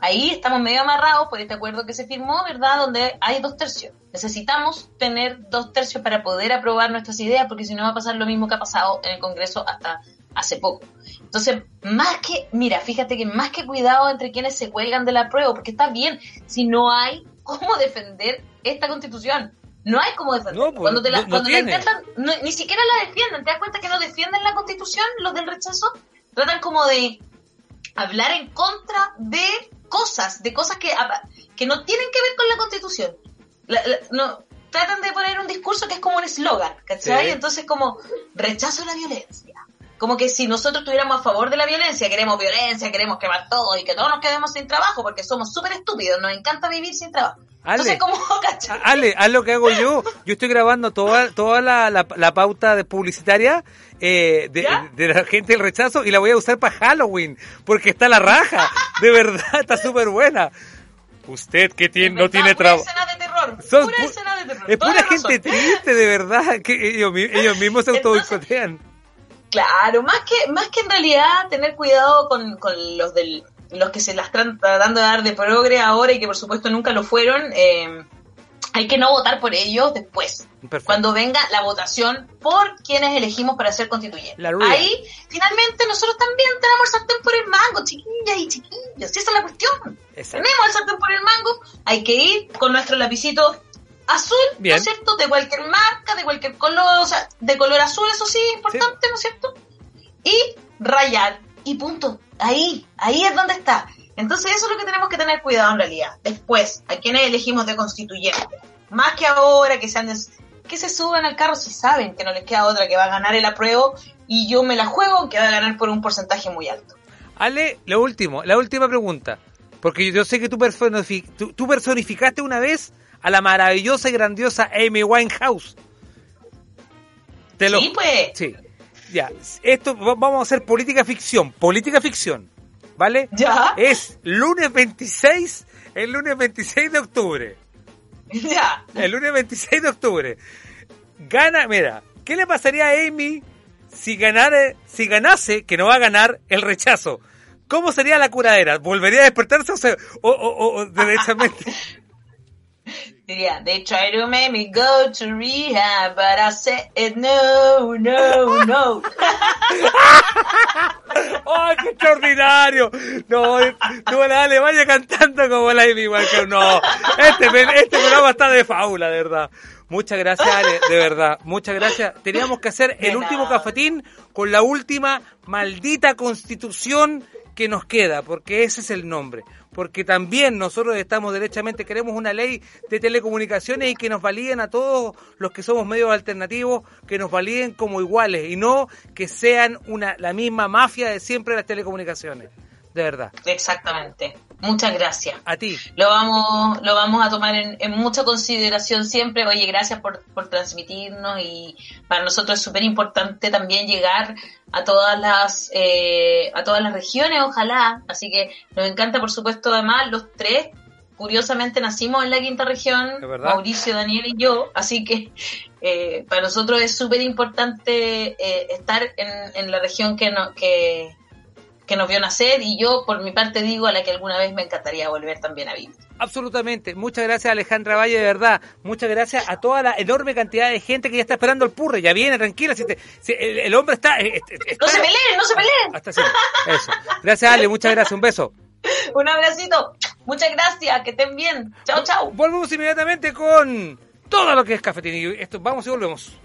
ahí estamos medio amarrados por este acuerdo que se firmó, ¿verdad? Donde hay dos tercios. Necesitamos tener dos tercios para poder aprobar nuestras ideas, porque si no va a pasar lo mismo que ha pasado en el Congreso hasta hace poco. Entonces, más que, mira, fíjate que más que cuidado entre quienes se cuelgan de la prueba, porque está bien, si no hay cómo defender esta constitución. No hay cómo defenderla. Pues, cuando, la, intentan, ni siquiera la defienden. ¿Te das cuenta que no defienden la constitución, los del rechazo? Tratan como de hablar en contra de cosas, de cosas que, que no tienen que ver con la constitución. no, tratan de poner un discurso que es como un eslogan, ¿cachai? Entonces como rechazo la violencia, como que si nosotros estuviéramos a favor de la violencia, queremos violencia, queremos quemar todo y que todos nos quedemos sin trabajo porque somos súper estúpidos, nos encanta vivir sin trabajo. Ale, Entonces, [LAUGHS] Ale, haz lo que hago yo. Yo estoy grabando toda, toda la, la, pauta de publicitaria eh, de, de, la gente del rechazo y la voy a usar para Halloween porque está la raja. De verdad, está súper buena. Usted que tiene, no tiene trabajo. Pura escena de terror. Es pura gente triste, de verdad, que ellos, ellos mismos se autoboicotean. Claro, más que, más que en realidad tener cuidado con, los del, los que se las están tratando de dar de progre ahora y que por supuesto nunca lo fueron, eh, hay que no votar por ellos después. Cuando venga la votación por quienes elegimos para ser constituyentes. Ahí, finalmente, nosotros también tenemos el sartén por el mango, chiquillas y chiquillos. Esa es la cuestión. Tenemos el sartén por el mango. Hay que ir con nuestro lapicito azul, ¿no es cierto? De cualquier marca, de cualquier color, o sea, de color azul, eso sí, importante, ¿no es cierto? Y rayar, y punto. Ahí, ahí es donde está. Entonces eso es lo que tenemos que tener cuidado en realidad. Después, a quienes elegimos de constituyente. Más que ahora que se que se suban al carro si saben que no les queda otra que va a ganar el apruebo y yo me la juego que va a ganar por un porcentaje muy alto. Ale, lo último, la última pregunta. Porque yo sé que tú, tú personificaste una vez a la maravillosa y grandiosa Amy Winehouse. sí, pues. Sí. Ya, esto vamos a hacer política ficción, política ficción, ¿vale? Ya. Es lunes 26, el lunes 26 de octubre. Ya. El lunes 26 de octubre. Gana, mira, ¿qué le pasaría a Amy si ganara, si ganase, que no va a ganar, el rechazo? ¿Cómo sería la curadera? ¿Volvería a despertarse o, o, o [LAUGHS] derechamente? Diría, they try to make me go to rehab, but I said no, no, no. [LAUGHS] ¡Ay, qué extraordinario! No, tú dale, vaya cantando como la Amy Walker. No, este, este programa está de faula, de verdad. Muchas gracias, Ale, de verdad. Muchas gracias. Teníamos que hacer el último cafetín con la última maldita constitución que nos queda, porque ese es el nombre porque también nosotros estamos derechamente, queremos una ley de telecomunicaciones y que nos validen a todos los que somos medios alternativos, que nos validen como iguales y no que sean una la misma mafia de siempre las telecomunicaciones. De verdad. Exactamente. Muchas gracias. A ti. Lo vamos, lo vamos a tomar en, en mucha consideración siempre. Oye, gracias por, por transmitirnos y para nosotros es súper importante también llegar a todas las eh, a todas las regiones, ojalá. Así que nos encanta, por supuesto, además los tres. Curiosamente nacimos en la quinta región, Mauricio, Daniel y yo, así que eh, para nosotros es súper importante eh, estar en, en, la región que, no, que, que nos vio nacer y yo por mi parte digo a la que alguna vez me encantaría volver también a vivir. Absolutamente. Muchas gracias Alejandra Valle, de verdad. Muchas gracias a toda la enorme cantidad de gente que ya está esperando el purre. Ya viene, tranquila. Si, el, hombre está, eh, No se peleen, no se peleen. Hasta siempre. Eso. Gracias Ale, muchas gracias. Un beso. [LAUGHS] Un abracito. Muchas gracias. Que estén bien. Chao, chao. Volvemos inmediatamente con todo lo que es cafetín. Esto, vamos y volvemos.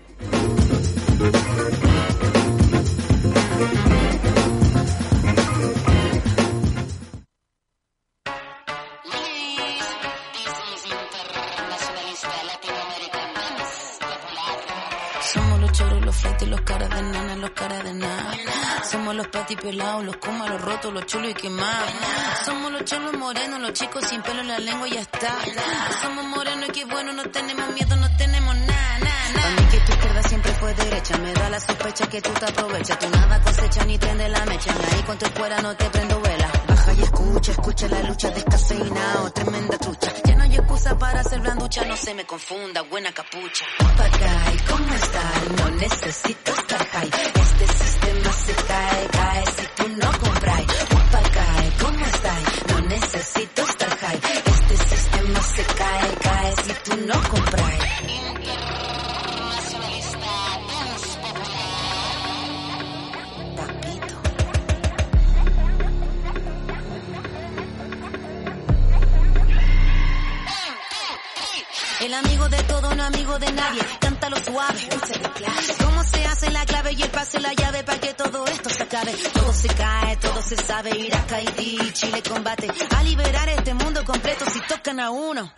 De los caras de. Somos los patis pelados, los kumas, los rotos, los chulos y quemados. Somos los cholos morenos, los chicos sin pelo en la lengua y ya está. Somos morenos y qué bueno, no tenemos miedo, no tenemos nada. A mí que tu izquierda siempre fue derecha, me da la sospecha que tú te aprovechas. Tú nada cosecha ni prende la mecha, ahí con tu fuera no te prendo vela. Baja y escucha, escucha la lucha descafeinado, tremenda trucha. Ya no hay excusa para ser blanducha, no se me confunda, buena capucha. Papagay, ¿cómo estás? No necesito estar high. Este sistema se cae, cae si tú no compras. Papagay, ¿cómo estás? No necesito estar high. Este sistema se cae, cae si tú no compras. Amigo de todo, no amigo de nadie. Cántalo suave. ¿Cómo se hace la clave y el pase la llave para que todo esto se acabe? Todo se cae, todo se sabe. Irak, Haití, Chile combate. A liberar este mundo completo si tocan a uno.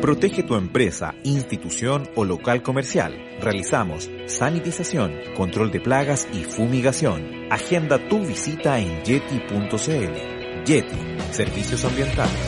Protege tu empresa, institución o local comercial. Realizamos sanitización, control de plagas y fumigación. Agenda tu visita en yeti.cl. Yeti, servicios ambientales.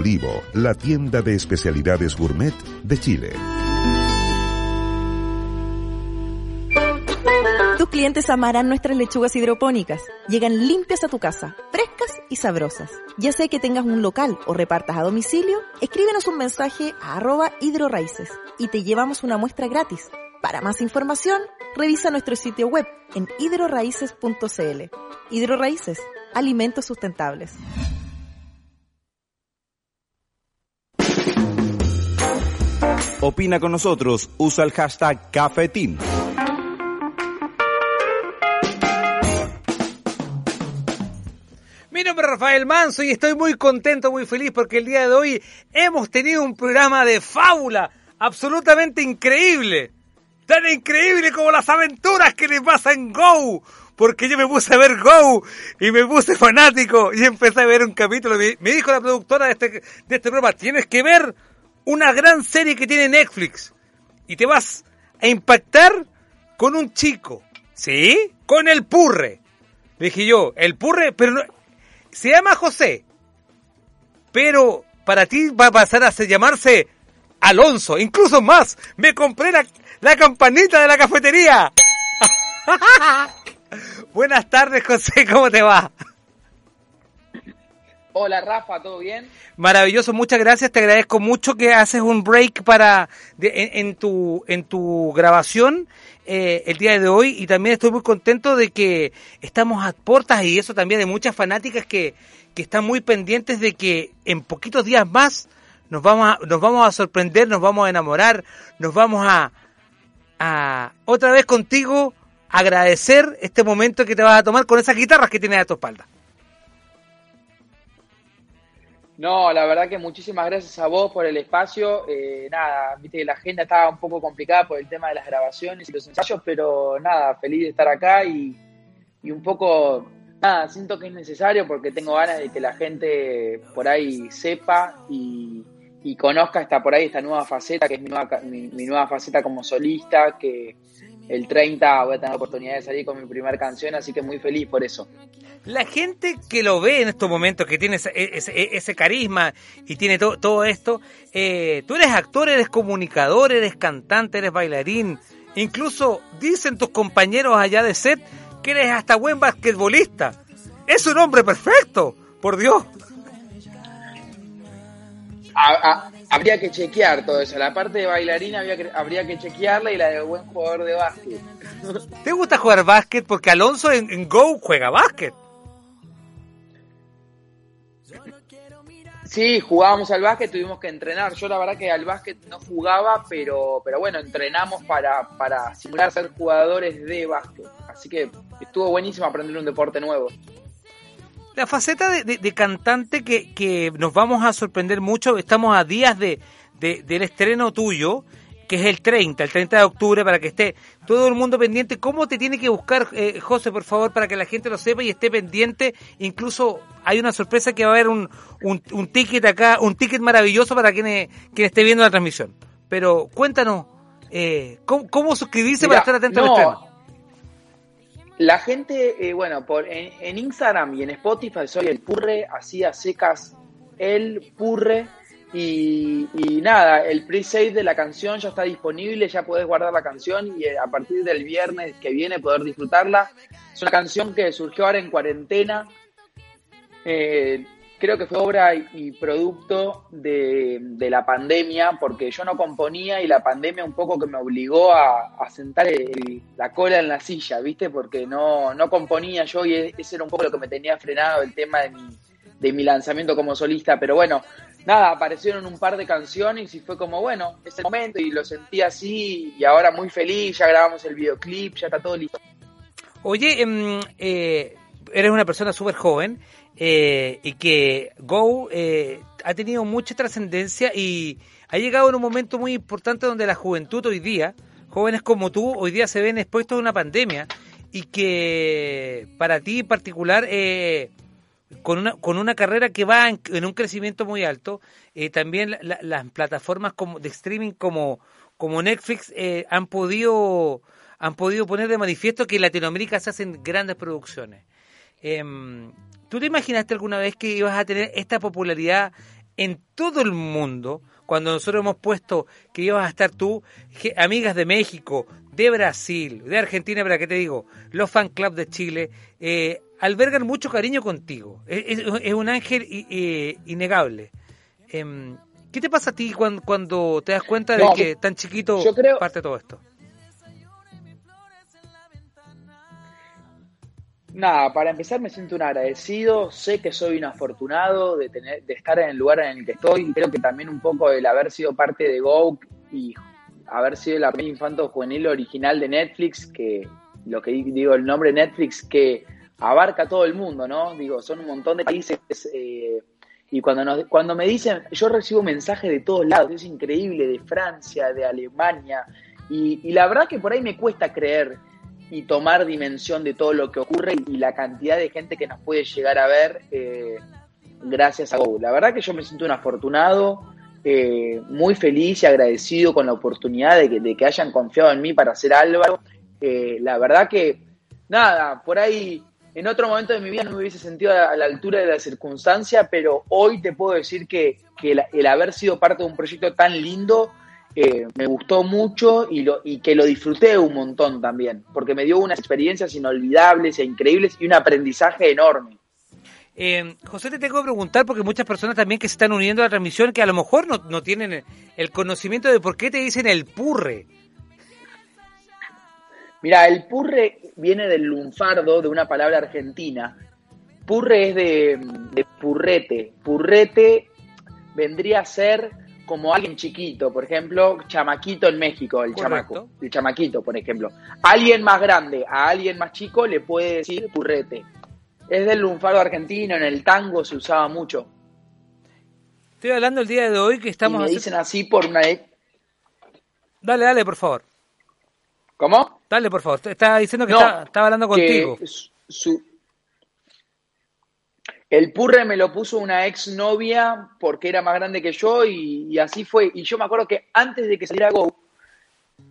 Olivo, la tienda de especialidades gourmet de Chile. Tus clientes amarán nuestras lechugas hidropónicas. Llegan limpias a tu casa, frescas y sabrosas. Ya sea que tengas un local o repartas a domicilio, escríbenos un mensaje a arroba hidroraíces y te llevamos una muestra gratis. Para más información, revisa nuestro sitio web en hidroraíces.cl. Hidroraíces, alimentos sustentables. Opina con nosotros, usa el hashtag Cafetín. Mi nombre es Rafael Manso y estoy muy contento, muy feliz porque el día de hoy hemos tenido un programa de fábula absolutamente increíble. Tan increíble como las aventuras que le pasan en Go. Porque yo me puse a ver Go y me puse fanático y empecé a ver un capítulo. Me, me dijo la productora de este, de este programa, tienes que ver una gran serie que tiene Netflix. Y te vas a impactar con un chico. ¿Sí? Con el purre. Dije yo, el purre, pero no, se llama José. Pero para ti va a pasar a llamarse Alonso. Incluso más. Me compré la, la campanita de la cafetería. [LAUGHS] Buenas tardes, José. ¿Cómo te va? Hola Rafa, ¿todo bien? Maravilloso, muchas gracias. Te agradezco mucho que haces un break para en, tu en tu grabación eh, el día de hoy y también estoy muy contento de que estamos a puertas y eso también de muchas fanáticas que, que están muy pendientes de que en poquitos días más nos vamos a, nos vamos a sorprender, nos vamos a enamorar, nos vamos a, a otra vez contigo agradecer este momento que te vas a tomar con esas guitarras que tienes a tu espalda. No, la verdad que muchísimas gracias a vos por el espacio. Eh, nada, viste que la agenda estaba un poco complicada por el tema de las grabaciones y los ensayos, pero nada, feliz de estar acá y, y un poco, nada, siento que es necesario porque tengo ganas de que la gente por ahí sepa y, y conozca esta por ahí esta nueva faceta, que es mi nueva, mi, nueva faceta como solista, que el 30 voy a tener la oportunidad de salir con mi primera canción, así que muy feliz por eso. La gente que lo ve en estos momentos, que tiene ese, ese, carisma y tiene todo esto, eh, tú eres actor, eres comunicador, eres cantante, eres bailarín, incluso dicen tus compañeros allá de set que eres hasta buen basquetbolista. Es un hombre perfecto, por Dios habría que chequear todo eso. La parte de bailarina habría que, habría que chequearla y la de buen jugador de básquet. [LAUGHS] ¿Te gusta jugar básquet? Porque Alonso en, Go juega básquet. Sí, jugábamos al básquet, tuvimos que entrenar. Yo la verdad que al básquet no jugaba, pero, pero bueno, entrenamos para, para simular ser jugadores de básquet. Así que estuvo buenísimo aprender un deporte nuevo. La faceta de, cantante que, que, nos vamos a sorprender mucho, estamos a días de, del estreno tuyo, que es el 30, el 30 de octubre, para que esté todo el mundo pendiente. ¿Cómo te tiene que buscar, eh, José, por favor, para que la gente lo sepa y esté pendiente? Incluso hay una sorpresa que va a haber un, un, ticket acá, un ticket maravilloso para quien, quien esté viendo la transmisión. Pero cuéntanos, eh, ¿cómo, suscribirse para estar atento al estreno? La gente, eh, bueno, por, en, Instagram y en Spotify soy el Purre, así a secas el Purre. Y, nada, el pre-save de la canción ya está disponible, ya podés guardar la canción y eh, a partir del viernes que viene poder disfrutarla. Es una canción que surgió ahora en cuarentena. Eh, creo que fue obra y producto de, la pandemia, porque yo no componía y la pandemia un poco que me obligó a, sentar la cola en la silla, ¿viste? Porque no, no componía yo y e, ese era un poco lo que me tenía frenado el tema de mi, de mi lanzamiento como solista. Pero bueno, nada, aparecieron un par de canciones y fue como, bueno, es el momento y lo sentí así y ahora muy feliz, ya grabamos el videoclip, ya está todo listo. Oye, em, eh, eres una persona súper joven eh, y que Go eh, ha tenido mucha trascendencia y ha llegado en un momento muy importante donde la juventud hoy día, jóvenes como tú, hoy día se ven expuestos a una pandemia y que para ti en particular, eh, con, una, con una carrera que va en, un crecimiento muy alto, también las plataformas como, de streaming como, como Netflix han podido han podido poner de manifiesto que en Latinoamérica se hacen grandes producciones. Em, ¿Tú te imaginaste alguna vez que ibas a tener esta popularidad en todo el mundo? Cuando nosotros hemos puesto que ibas a estar tú, amigas de México, de Brasil, de Argentina, para qué te digo, los fan club de Chile, eh, albergan mucho cariño contigo. Es, un ángel innegable. Em, ¿Qué te pasa a ti cuando, te das cuenta de que tan chiquito parte todo esto? Nada, para empezar me siento un agradecido, sé que soy un afortunado de, tener, de estar en el lugar en el que estoy, creo que también un poco el haber sido parte de Go y haber sido la primera infanto juvenil original de Netflix, que lo que digo, el nombre Netflix, que abarca todo el mundo, ¿no? Digo, son un montón de países eh, y cuando, cuando me dicen, yo recibo mensajes de todos lados, es increíble, de Francia, de Alemania, y, y la verdad que por ahí me cuesta creer y tomar dimensión de todo lo que ocurre y la cantidad de gente que nos puede llegar a ver eh, gracias a Go. La verdad que yo me siento un afortunado, eh, muy feliz y agradecido con la oportunidad de que, hayan confiado en mí para ser Álvaro. Eh, la verdad que, nada, por ahí en otro momento de mi vida no me hubiese sentido a la altura de la circunstancia, pero hoy te puedo decir que, el haber sido parte de un proyecto tan lindo me gustó mucho y, lo, y que lo disfruté un montón también, porque me dio unas experiencias inolvidables e increíbles y un aprendizaje enorme. Eh, José, te tengo que preguntar, porque muchas personas también que se están uniendo a la transmisión, que a lo mejor no, no tienen el conocimiento de por qué te dicen el purre. Mira, el purre viene del lunfardo, de una palabra argentina. Purre es de, de purrete. Purrete vendría a ser como alguien chiquito, por ejemplo, chamaquito en México, el Correcto. chamaco, el chamaquito, por ejemplo. Alguien más grande a alguien más chico le puede decir purrete. Es del lunfardo argentino, en el tango se usaba mucho. Estoy hablando el día de hoy que Y estamos... me hace- dicen así por una... Dale, dale, por favor. ¿Cómo? Dale, por favor. Estaba diciendo que No, estaba, estaba hablando que contigo. su- su- el purre me lo puso una ex novia porque era más grande que yo y, y así fue. Y yo me acuerdo que antes de que saliera Go,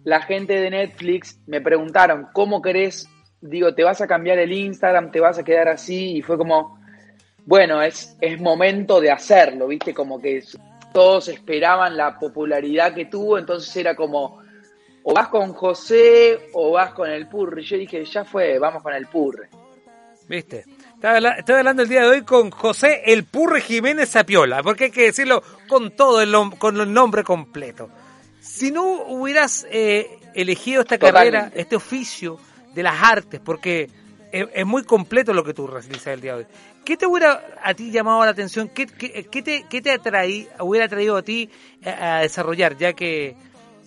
la gente de Netflix me preguntaron, ¿cómo querés? Digo, ¿te vas a cambiar el Instagram? ¿Te vas a quedar así? Y fue como, bueno, es, es momento de hacerlo, ¿viste? Como que todos esperaban la popularidad que tuvo, entonces era como, o vas con José o vas con el purre. Y yo dije, ya fue, vamos con el purre. ¿Viste? Estaba hablando el día de hoy con José El Purre Jiménez Sapiola, porque hay que decirlo con todo el, con el nombre completo. Si no hubieras eh, elegido esta Totalmente. carrera, este oficio de las artes, porque es, es muy completo lo que tú realizas el día de hoy, ¿qué te hubiera a ti llamado la atención? ¿Qué, qué, qué te, qué te atraí, hubiera traído a ti a, a desarrollar, ya que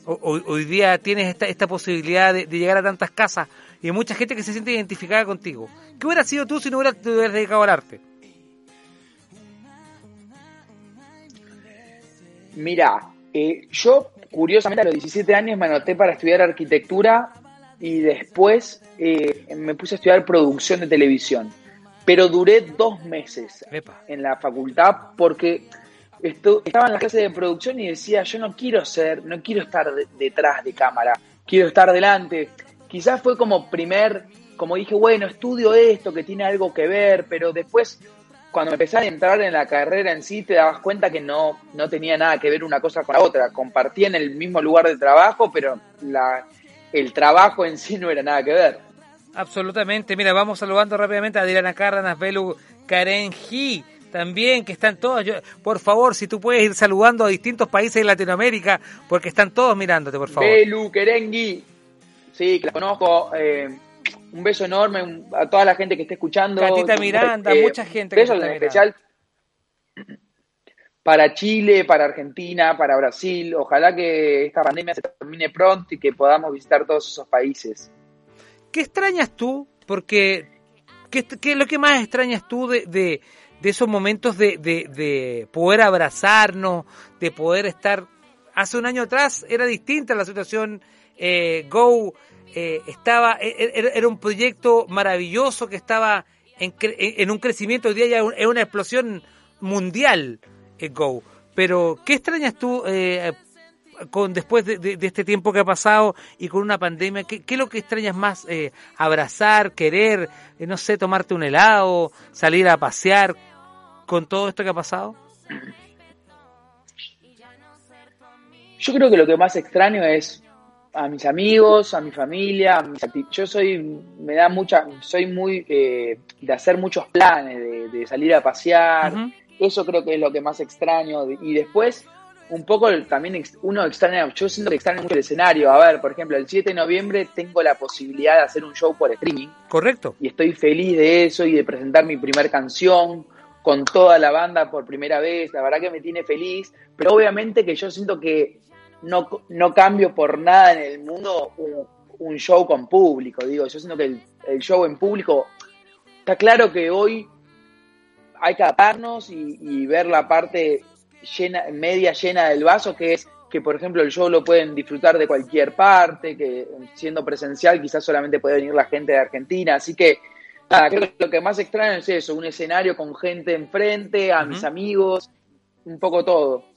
ho- hoy, hoy día tienes esta, esta posibilidad de, de llegar a tantas casas y hay mucha gente que se siente identificada contigo? ¿Qué hubiera sido tú si no hubieras, te hubieras dedicado al arte? Mira, eh, yo curiosamente a los 17 años me anoté para estudiar arquitectura y después eh, me puse a estudiar producción de televisión. Pero duré dos meses Epa. en la facultad porque esto, estaba en la clase de producción y decía, yo no quiero ser, no quiero estar de- detrás de cámara, quiero estar delante. Quizás fue como primer, como dije, bueno, estudio esto que tiene algo que ver, pero después cuando empecé a entrar en la carrera en sí te dabas cuenta que no, no tenía nada que ver una cosa con la otra. Compartían el mismo lugar de trabajo, pero la, el trabajo en sí no era nada que ver. Absolutamente. Mira, vamos saludando rápidamente a Adriana Cárdenas, Belu Karenji, también, que están todos. Yo, por favor, si tú puedes ir saludando a distintos países de Latinoamérica, porque están todos mirándote, por favor. Belu, Kerengui, sí, que la conozco. eh, un beso enorme un- a toda la gente que esté escuchando. Catita Miranda, Eh, mucha gente Besos en especial [CLEARS THROAT] para Chile, para Argentina, para Brasil. Ojalá que esta pandemia se termine pronto y que podamos visitar todos esos países. ¿Qué extrañas tú? Porque, ¿qué, qué es lo que más extrañas tú de, de, de esos momentos de, de poder abrazarnos, de poder estar... Hace un año atrás era distinta la situación. eh, Go eh, estaba e- e- era, era un proyecto maravilloso que estaba en, cre- en un crecimiento. Hoy día ya es una explosión mundial eh, Go. Pero, ¿qué extrañas tú eh, con después de, de- este tiempo que ha pasado y con una pandemia, ¿qué, qué es lo que extrañas más? Eh, abrazar, querer, no sé, tomarte un helado, salir a pasear con todo esto que ha pasado. [COUGHS] Yo creo que lo que más extraño es a mis amigos, a mi familia, a mis yo soy, me da mucha, soy muy eh, de hacer muchos planes, de, de salir a pasear, eso creo que es lo que más extraño, y después un poco también uno extraña, yo siento que extraño mucho el escenario, a ver, por ejemplo, el 7 de noviembre tengo la posibilidad de hacer un show por streaming, Correcto. y estoy feliz de eso y de presentar mi primer canción con toda la banda por primera vez, la verdad que me tiene feliz, pero obviamente que yo siento que no, no cambio por nada en el mundo un, un show con público, digo, yo siento que el, el show en público, está claro que hoy hay que adaptarnos y, y ver la parte llena, media llena del vaso, que es que por ejemplo el show lo pueden disfrutar de cualquier parte, que siendo presencial quizás solamente puede venir la gente de Argentina, así que nada, creo que lo que más extraño es eso, un escenario con gente enfrente, a mis amigos, un poco todo.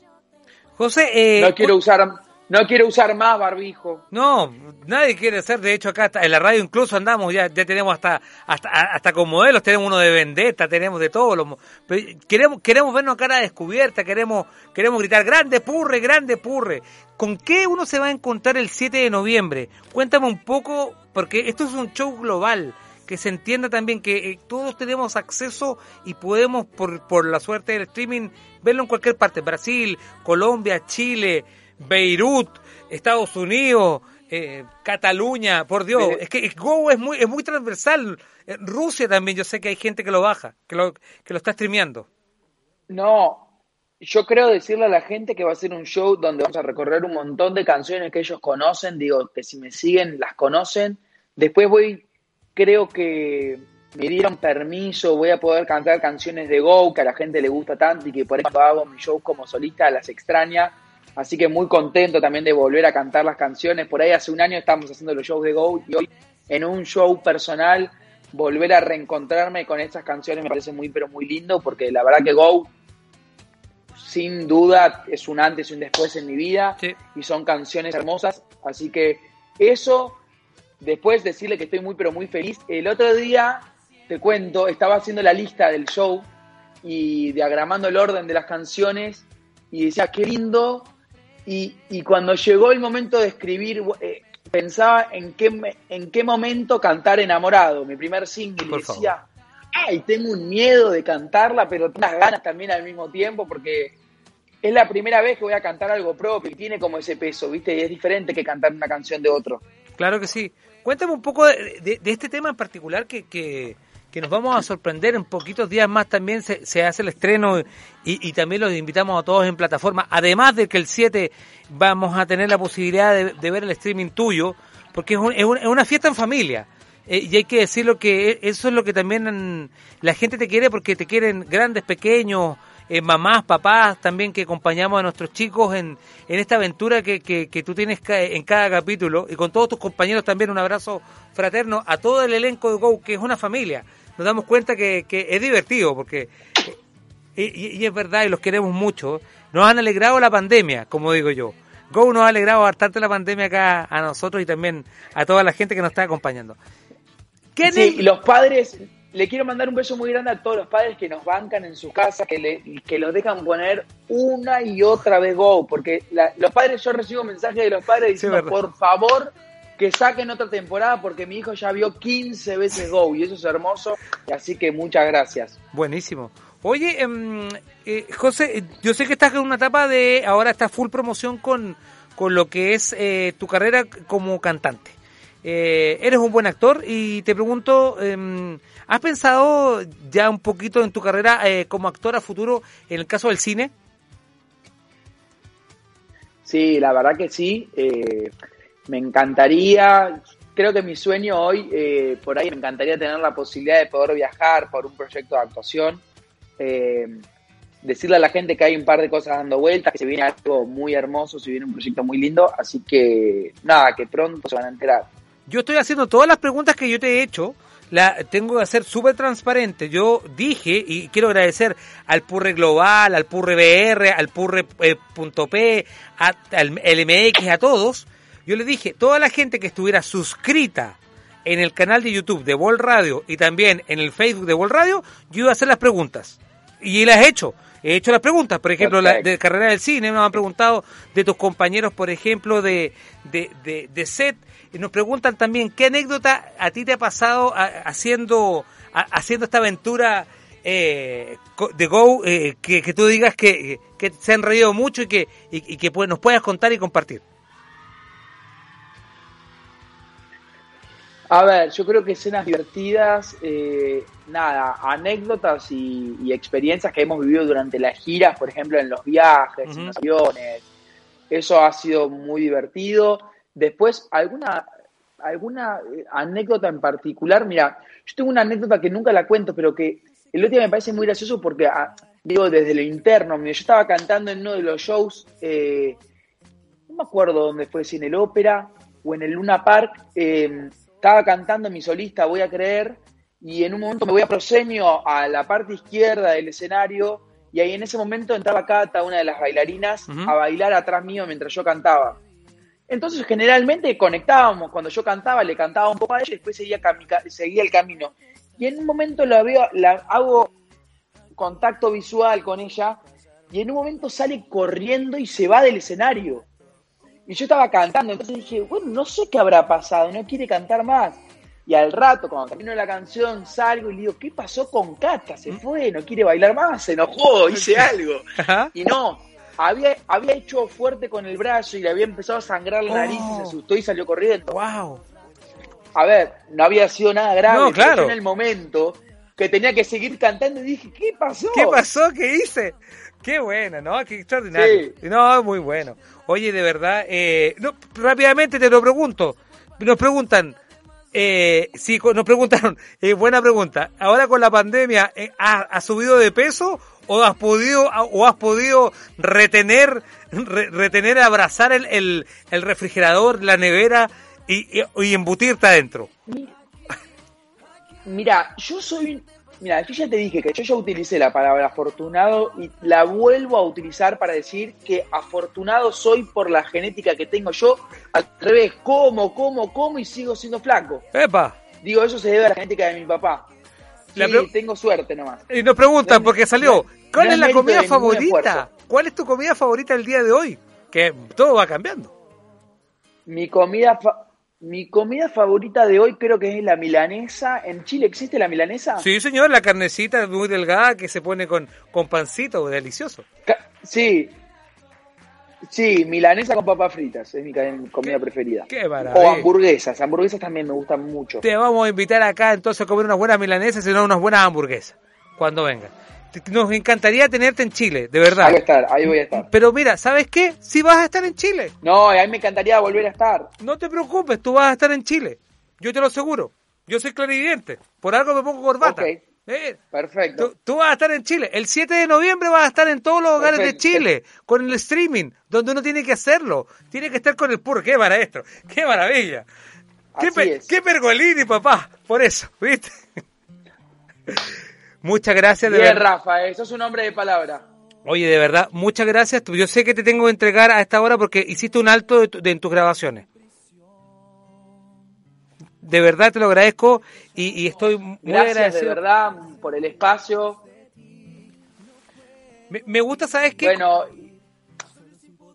José, eh, No quiero usar, no quiero usar más barbijo. No, nadie quiere hacer, de hecho acá en la radio incluso andamos, ya, ya tenemos hasta, hasta hasta con modelos, tenemos uno de vendetta, tenemos de todo, pero queremos queremos vernos a cara descubierta, queremos queremos gritar grande purre, grande purre. ¿Con qué uno se va a encontrar el 7 de noviembre? Cuéntame un poco, porque esto es un show global. Que se entienda también que eh, todos tenemos acceso y podemos, por, por la suerte del streaming, verlo en cualquier parte. Brasil, Colombia, Chile, Beirut, Estados Unidos, eh, Cataluña, por Dios. es que Go es muy, es muy transversal. Rusia también, yo sé que hay gente que lo baja, que lo, que lo está streameando. No, yo creo decirle a la gente que va a ser un show donde vamos a recorrer un montón de canciones que ellos conocen, digo, que si me siguen las conocen. Después voy, creo que me dieron permiso, voy a poder cantar canciones de Go que a la gente le gusta tanto y que por eso hago mi show como solista las extraña. Así que muy contento también de volver a cantar las canciones. Por ahí hace un año estamos haciendo los shows de Go y hoy en un show personal volver a reencontrarme con esas canciones me parece muy pero muy lindo porque la verdad que Go sin duda es un antes y un después en mi vida y son canciones hermosas, así que eso, después decirle que estoy muy pero muy feliz. El otro día, te cuento, estaba haciendo la lista del show y diagramando el orden de las canciones y decía, qué lindo. Y, cuando llegó el momento de escribir, eh, pensaba en qué, en qué momento cantar enamorado, mi primer single, y decía, ay, tengo un miedo de cantarla, pero tengo unas ganas también al mismo tiempo, porque es la primera vez que voy a cantar algo propio y tiene como ese peso, ¿viste? Y es diferente que cantar una canción de otro. Claro que sí. Cuéntame un poco de, este tema en particular que, que, nos vamos a sorprender en poquitos días más también se, hace el estreno y, también los invitamos a todos en plataforma. Además de que el 7 vamos a tener la posibilidad de, ver el streaming tuyo, porque es, es, una fiesta en familia. Eh, y hay que decirlo que e, eso es lo que también la gente te quiere porque te quieren grandes, pequeños, eh, mamás, papás también que acompañamos a nuestros chicos en, en esta aventura que, que, tú tienes en cada capítulo y con todos tus compañeros también un abrazo fraterno a todo el elenco de Go, que es una familia. Nos damos cuenta que, que es divertido porque, eh, y, es verdad, y los queremos mucho. Nos han alegrado la pandemia, como digo yo. Go nos ha alegrado bastante la pandemia acá a nosotros y también a toda la gente que nos está acompañando. Sí, los padres, le quiero mandar un beso muy grande a todos los padres que nos bancan en su casa, que, le, que los dejan poner una y otra vez Go, porque los padres, yo recibo mensajes de los padres diciendo, por favor, que saquen otra temporada porque mi hijo ya vio 15 veces Go y eso es hermoso, así que muchas gracias. Buenísimo. Oye, em, eh, José, yo sé que estás en una etapa de, ahora estás full promoción con, con lo que es eh, tu carrera como cantante. Eh, eres un buen actor y te pregunto, em, ¿has pensado ya un poquito en tu carrera eh, como actor a futuro en el caso del cine? Sí, la verdad que sí. Eh, me encantaría, creo que mi sueño hoy, por ahí me encantaría tener la posibilidad de poder viajar por un proyecto de actuación. decirle a la gente que hay un par de cosas dando vueltas, que se viene algo muy hermoso, se viene un proyecto muy lindo, así que nada, que pronto se van a enterar. Yo estoy haciendo todas las preguntas que yo te he hecho, la tengo que hacer súper transparente. Yo dije, y quiero agradecer al Purre Global, al Purre BR, al Purre.p, eh, al LMX, a todos. Yo le dije, toda la gente que estuviera suscrita en el canal de YouTube de Vol Radio y también en el Facebook de Vol Radio, yo iba a hacer las preguntas. Y las he hecho. He hecho las preguntas, por ejemplo, la de carrera del cine, me han preguntado de tus compañeros, por ejemplo, de, de, de, de set, y nos preguntan también, ¿qué anécdota a ti te ha pasado haciendo, haciendo esta aventura eh, de Go, eh, que, tú digas que, se han reído mucho y que, y, que pues, nos puedas contar y compartir? A ver, yo creo que escenas divertidas, eh, nada, anécdotas y, experiencias que hemos vivido durante las giras, por ejemplo, en los viajes, en los aviones. Eso ha sido muy divertido. Después, alguna, alguna eh, anécdota en particular, mira, yo tengo una anécdota que nunca la cuento, pero que el otro día me parece muy gracioso porque, ah, digo, desde lo interno, yo estaba cantando en uno de los shows, eh, no me acuerdo dónde fue, si en el ópera o en el Luna Park, em, estaba cantando mi solista, voy a creer, y en un momento me voy a proseño a la parte izquierda del escenario, y ahí en ese momento entraba Cata, una de las bailarinas, a bailar atrás mío mientras yo cantaba. Entonces, generalmente conectábamos. Cuando yo cantaba, le cantaba un poco a ella y después seguía, seguía el camino. Y en un momento la veo, la hago contacto visual con ella y en un momento sale corriendo y se va del escenario. Y yo estaba cantando, entonces dije, bueno, no sé qué habrá pasado, no quiere cantar más. Y al rato, cuando termino la canción, salgo y le digo, ¿qué pasó con Cata? Se fue, no quiere bailar más, se enojó, hice [LAUGHS] algo. Ajá. Y no, había, había hecho fuerte con el brazo y le había empezado a sangrar la nariz y Oh. se asustó y salió corriendo. Wow. A ver, no había sido nada grave, No, claro. en el momento que tenía que seguir cantando y dije, ¿qué pasó? ¿Qué pasó? ¿Qué hice? Qué bueno, ¿no? Qué extraordinario. No, muy bueno. Oye, de verdad, eh, no, rápidamente te lo pregunto. Nos preguntan, eh, sí, nos preguntaron, [LAUGHS] eh, buena pregunta. Ahora con la pandemia, eh, ¿has, has subido de peso o has podido o has podido retener, re- retener, abrazar el, el, el refrigerador, la nevera y, y, y embutirte adentro? Mira, yo soy. Mira, yo ya te dije que yo ya utilicé la palabra afortunado y la vuelvo a utilizar para decir que afortunado soy por la genética que tengo yo. Al revés, como, como, como y sigo siendo flaco. ¡Epa! Digo, eso se debe a la genética de mi papá. Sí, pre- tengo suerte nomás. Y nos preguntan, porque salió, ¿cuál no es la comida favorita? ¿Cuál es tu comida favorita el día de hoy? Que todo va cambiando. Mi comida, fa- mi comida favorita de hoy creo que es la milanesa. ¿En Chile existe la milanesa? Sí, señor, la carnecita muy delgada que se pone con, con pancito, delicioso. Ca- Sí. Sí, milanesa con papas fritas, es mi comida preferida. Qué maravilla. O hamburguesas, hamburguesas también me gustan mucho. Te vamos a invitar acá entonces a comer unas buenas milanesas y no unas buenas hamburguesas cuando vengas. Nos encantaría tenerte en Chile, de Ahí voy a verdad. estar, ahí voy a estar. Pero mira, ¿sabes qué? Si vas a estar en Chile, No, a mí me encantaría volver a estar. no te preocupes, tú vas a estar en Chile. Yo te lo aseguro. Yo soy clarividente. Por algo me pongo corbata. Eh, Perfecto. Tú, tú vas a estar en Chile. El 7 de noviembre vas a estar en todos los hogares de. Chile, con el streaming, donde uno tiene que hacerlo. Tiene que estar con el puro. ¡Qué maestro! ¡Qué maravilla! ¡Qué, Así pe- es. qué pergolini, papá! Por eso, ¿viste? Muchas gracias, de Bien, verdad. Rafa, eh, sos un hombre de palabra. Oye, de verdad, muchas gracias. Yo sé que te tengo que entregar a esta hora porque hiciste un alto de tu- de- en tus grabaciones. De verdad te lo agradezco y, y estoy muy Gracias de verdad por el espacio. Me, me gusta, ¿sabes qué? Bueno,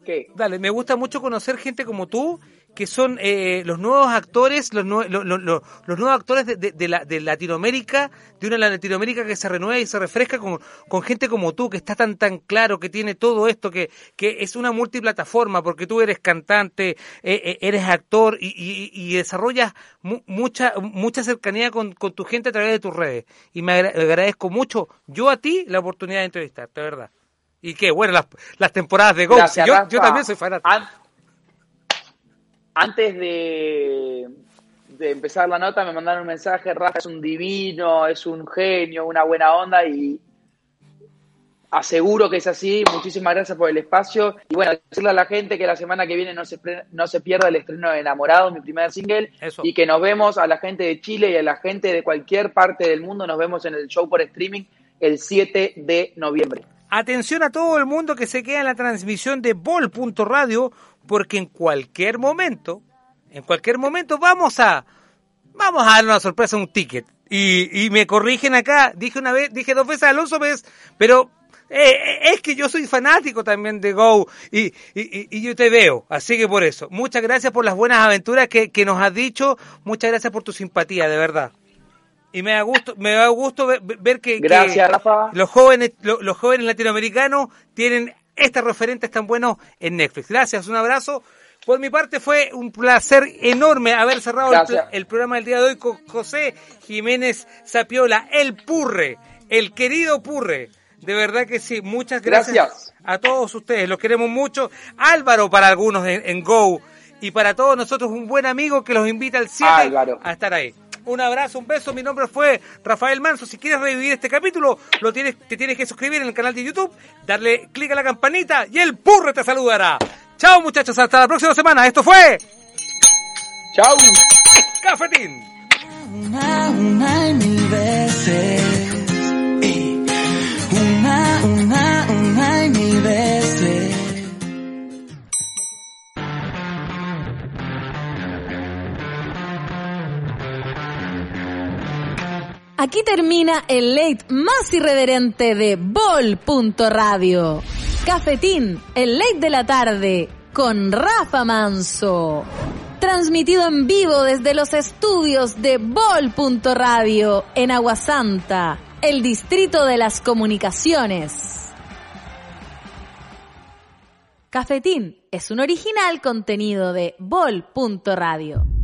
¿qué? Dale, me gusta mucho conocer gente como tú, que son eh, los nuevos actores, los, nue- lo- lo- lo- los nuevos actores de, de- de la, de Latinoamérica, de una Latinoamérica que se renueva y se refresca con, con gente como tú, que está tan tan claro, que tiene todo esto, que, que es una multiplataforma, porque tú eres cantante, eh, eh, eres actor y, y- y desarrollas mu- mucha mucha cercanía con, con tu gente a través de tus redes. Y me agra- agradezco mucho yo a ti la oportunidad de entrevistarte, de verdad. Y qué bueno, las, las temporadas de. Gracias, yo, yo también soy fanático. An- antes de, de empezar la nota me mandaron un mensaje, Rafa es un divino, es un genio, una buena onda y aseguro que es así. Muchísimas gracias por el espacio. Y bueno, decirle a la gente que la semana que viene no se, no se pierda el estreno de Enamorado, mi primer single. Eso. Y que nos vemos a la gente de Chile y a la gente de cualquier parte del mundo. Nos vemos en el show por streaming el 7 de noviembre. Atención a todo el mundo que se queda en la transmisión de Bol.radio, porque en cualquier momento, en cualquier momento vamos a, vamos a dar una sorpresa, un ticket. Y, y me corrigen acá, dije una vez, dije dos veces Alonso Pérez, pero eh, es que yo soy fanático también de Go y, y- y yo te veo, así que por eso. Muchas gracias por las buenas aventuras que, que nos has dicho, muchas gracias por tu simpatía, de verdad. Y me da gusto, me da gusto ver, ver que, que Gracias, Rafa. los jóvenes, lo- los jóvenes latinoamericanos tienen estos referentes tan buenos en Netflix. Gracias, un abrazo. Por mi parte fue un placer enorme haber cerrado el, programa del día de hoy con José Jiménez Sapiola, el Purre, el querido Purre. De verdad que sí, muchas gracias, Gracias. a todos ustedes, los queremos mucho. Álvaro para algunos en, en Go y para todos nosotros un buen amigo que los invita al 7 Álvaro. a estar ahí. Un abrazo, un beso. Mi nombre fue Rafael Manso. Si quieres revivir este capítulo, lo tienes, te tienes que suscribir en el canal de YouTube, darle clic a la campanita y el purre te saludará. Chao muchachos, hasta la próxima semana. Esto fue Chau. Cafetín. Aquí termina el late más irreverente de Bol.radio. Cafetín, el late de la tarde, con Rafa Manso. transmitido en vivo desde los estudios de Bol.radio en Aguasanta, el distrito de las comunicaciones. Cafetín es un original contenido de Bol.radio.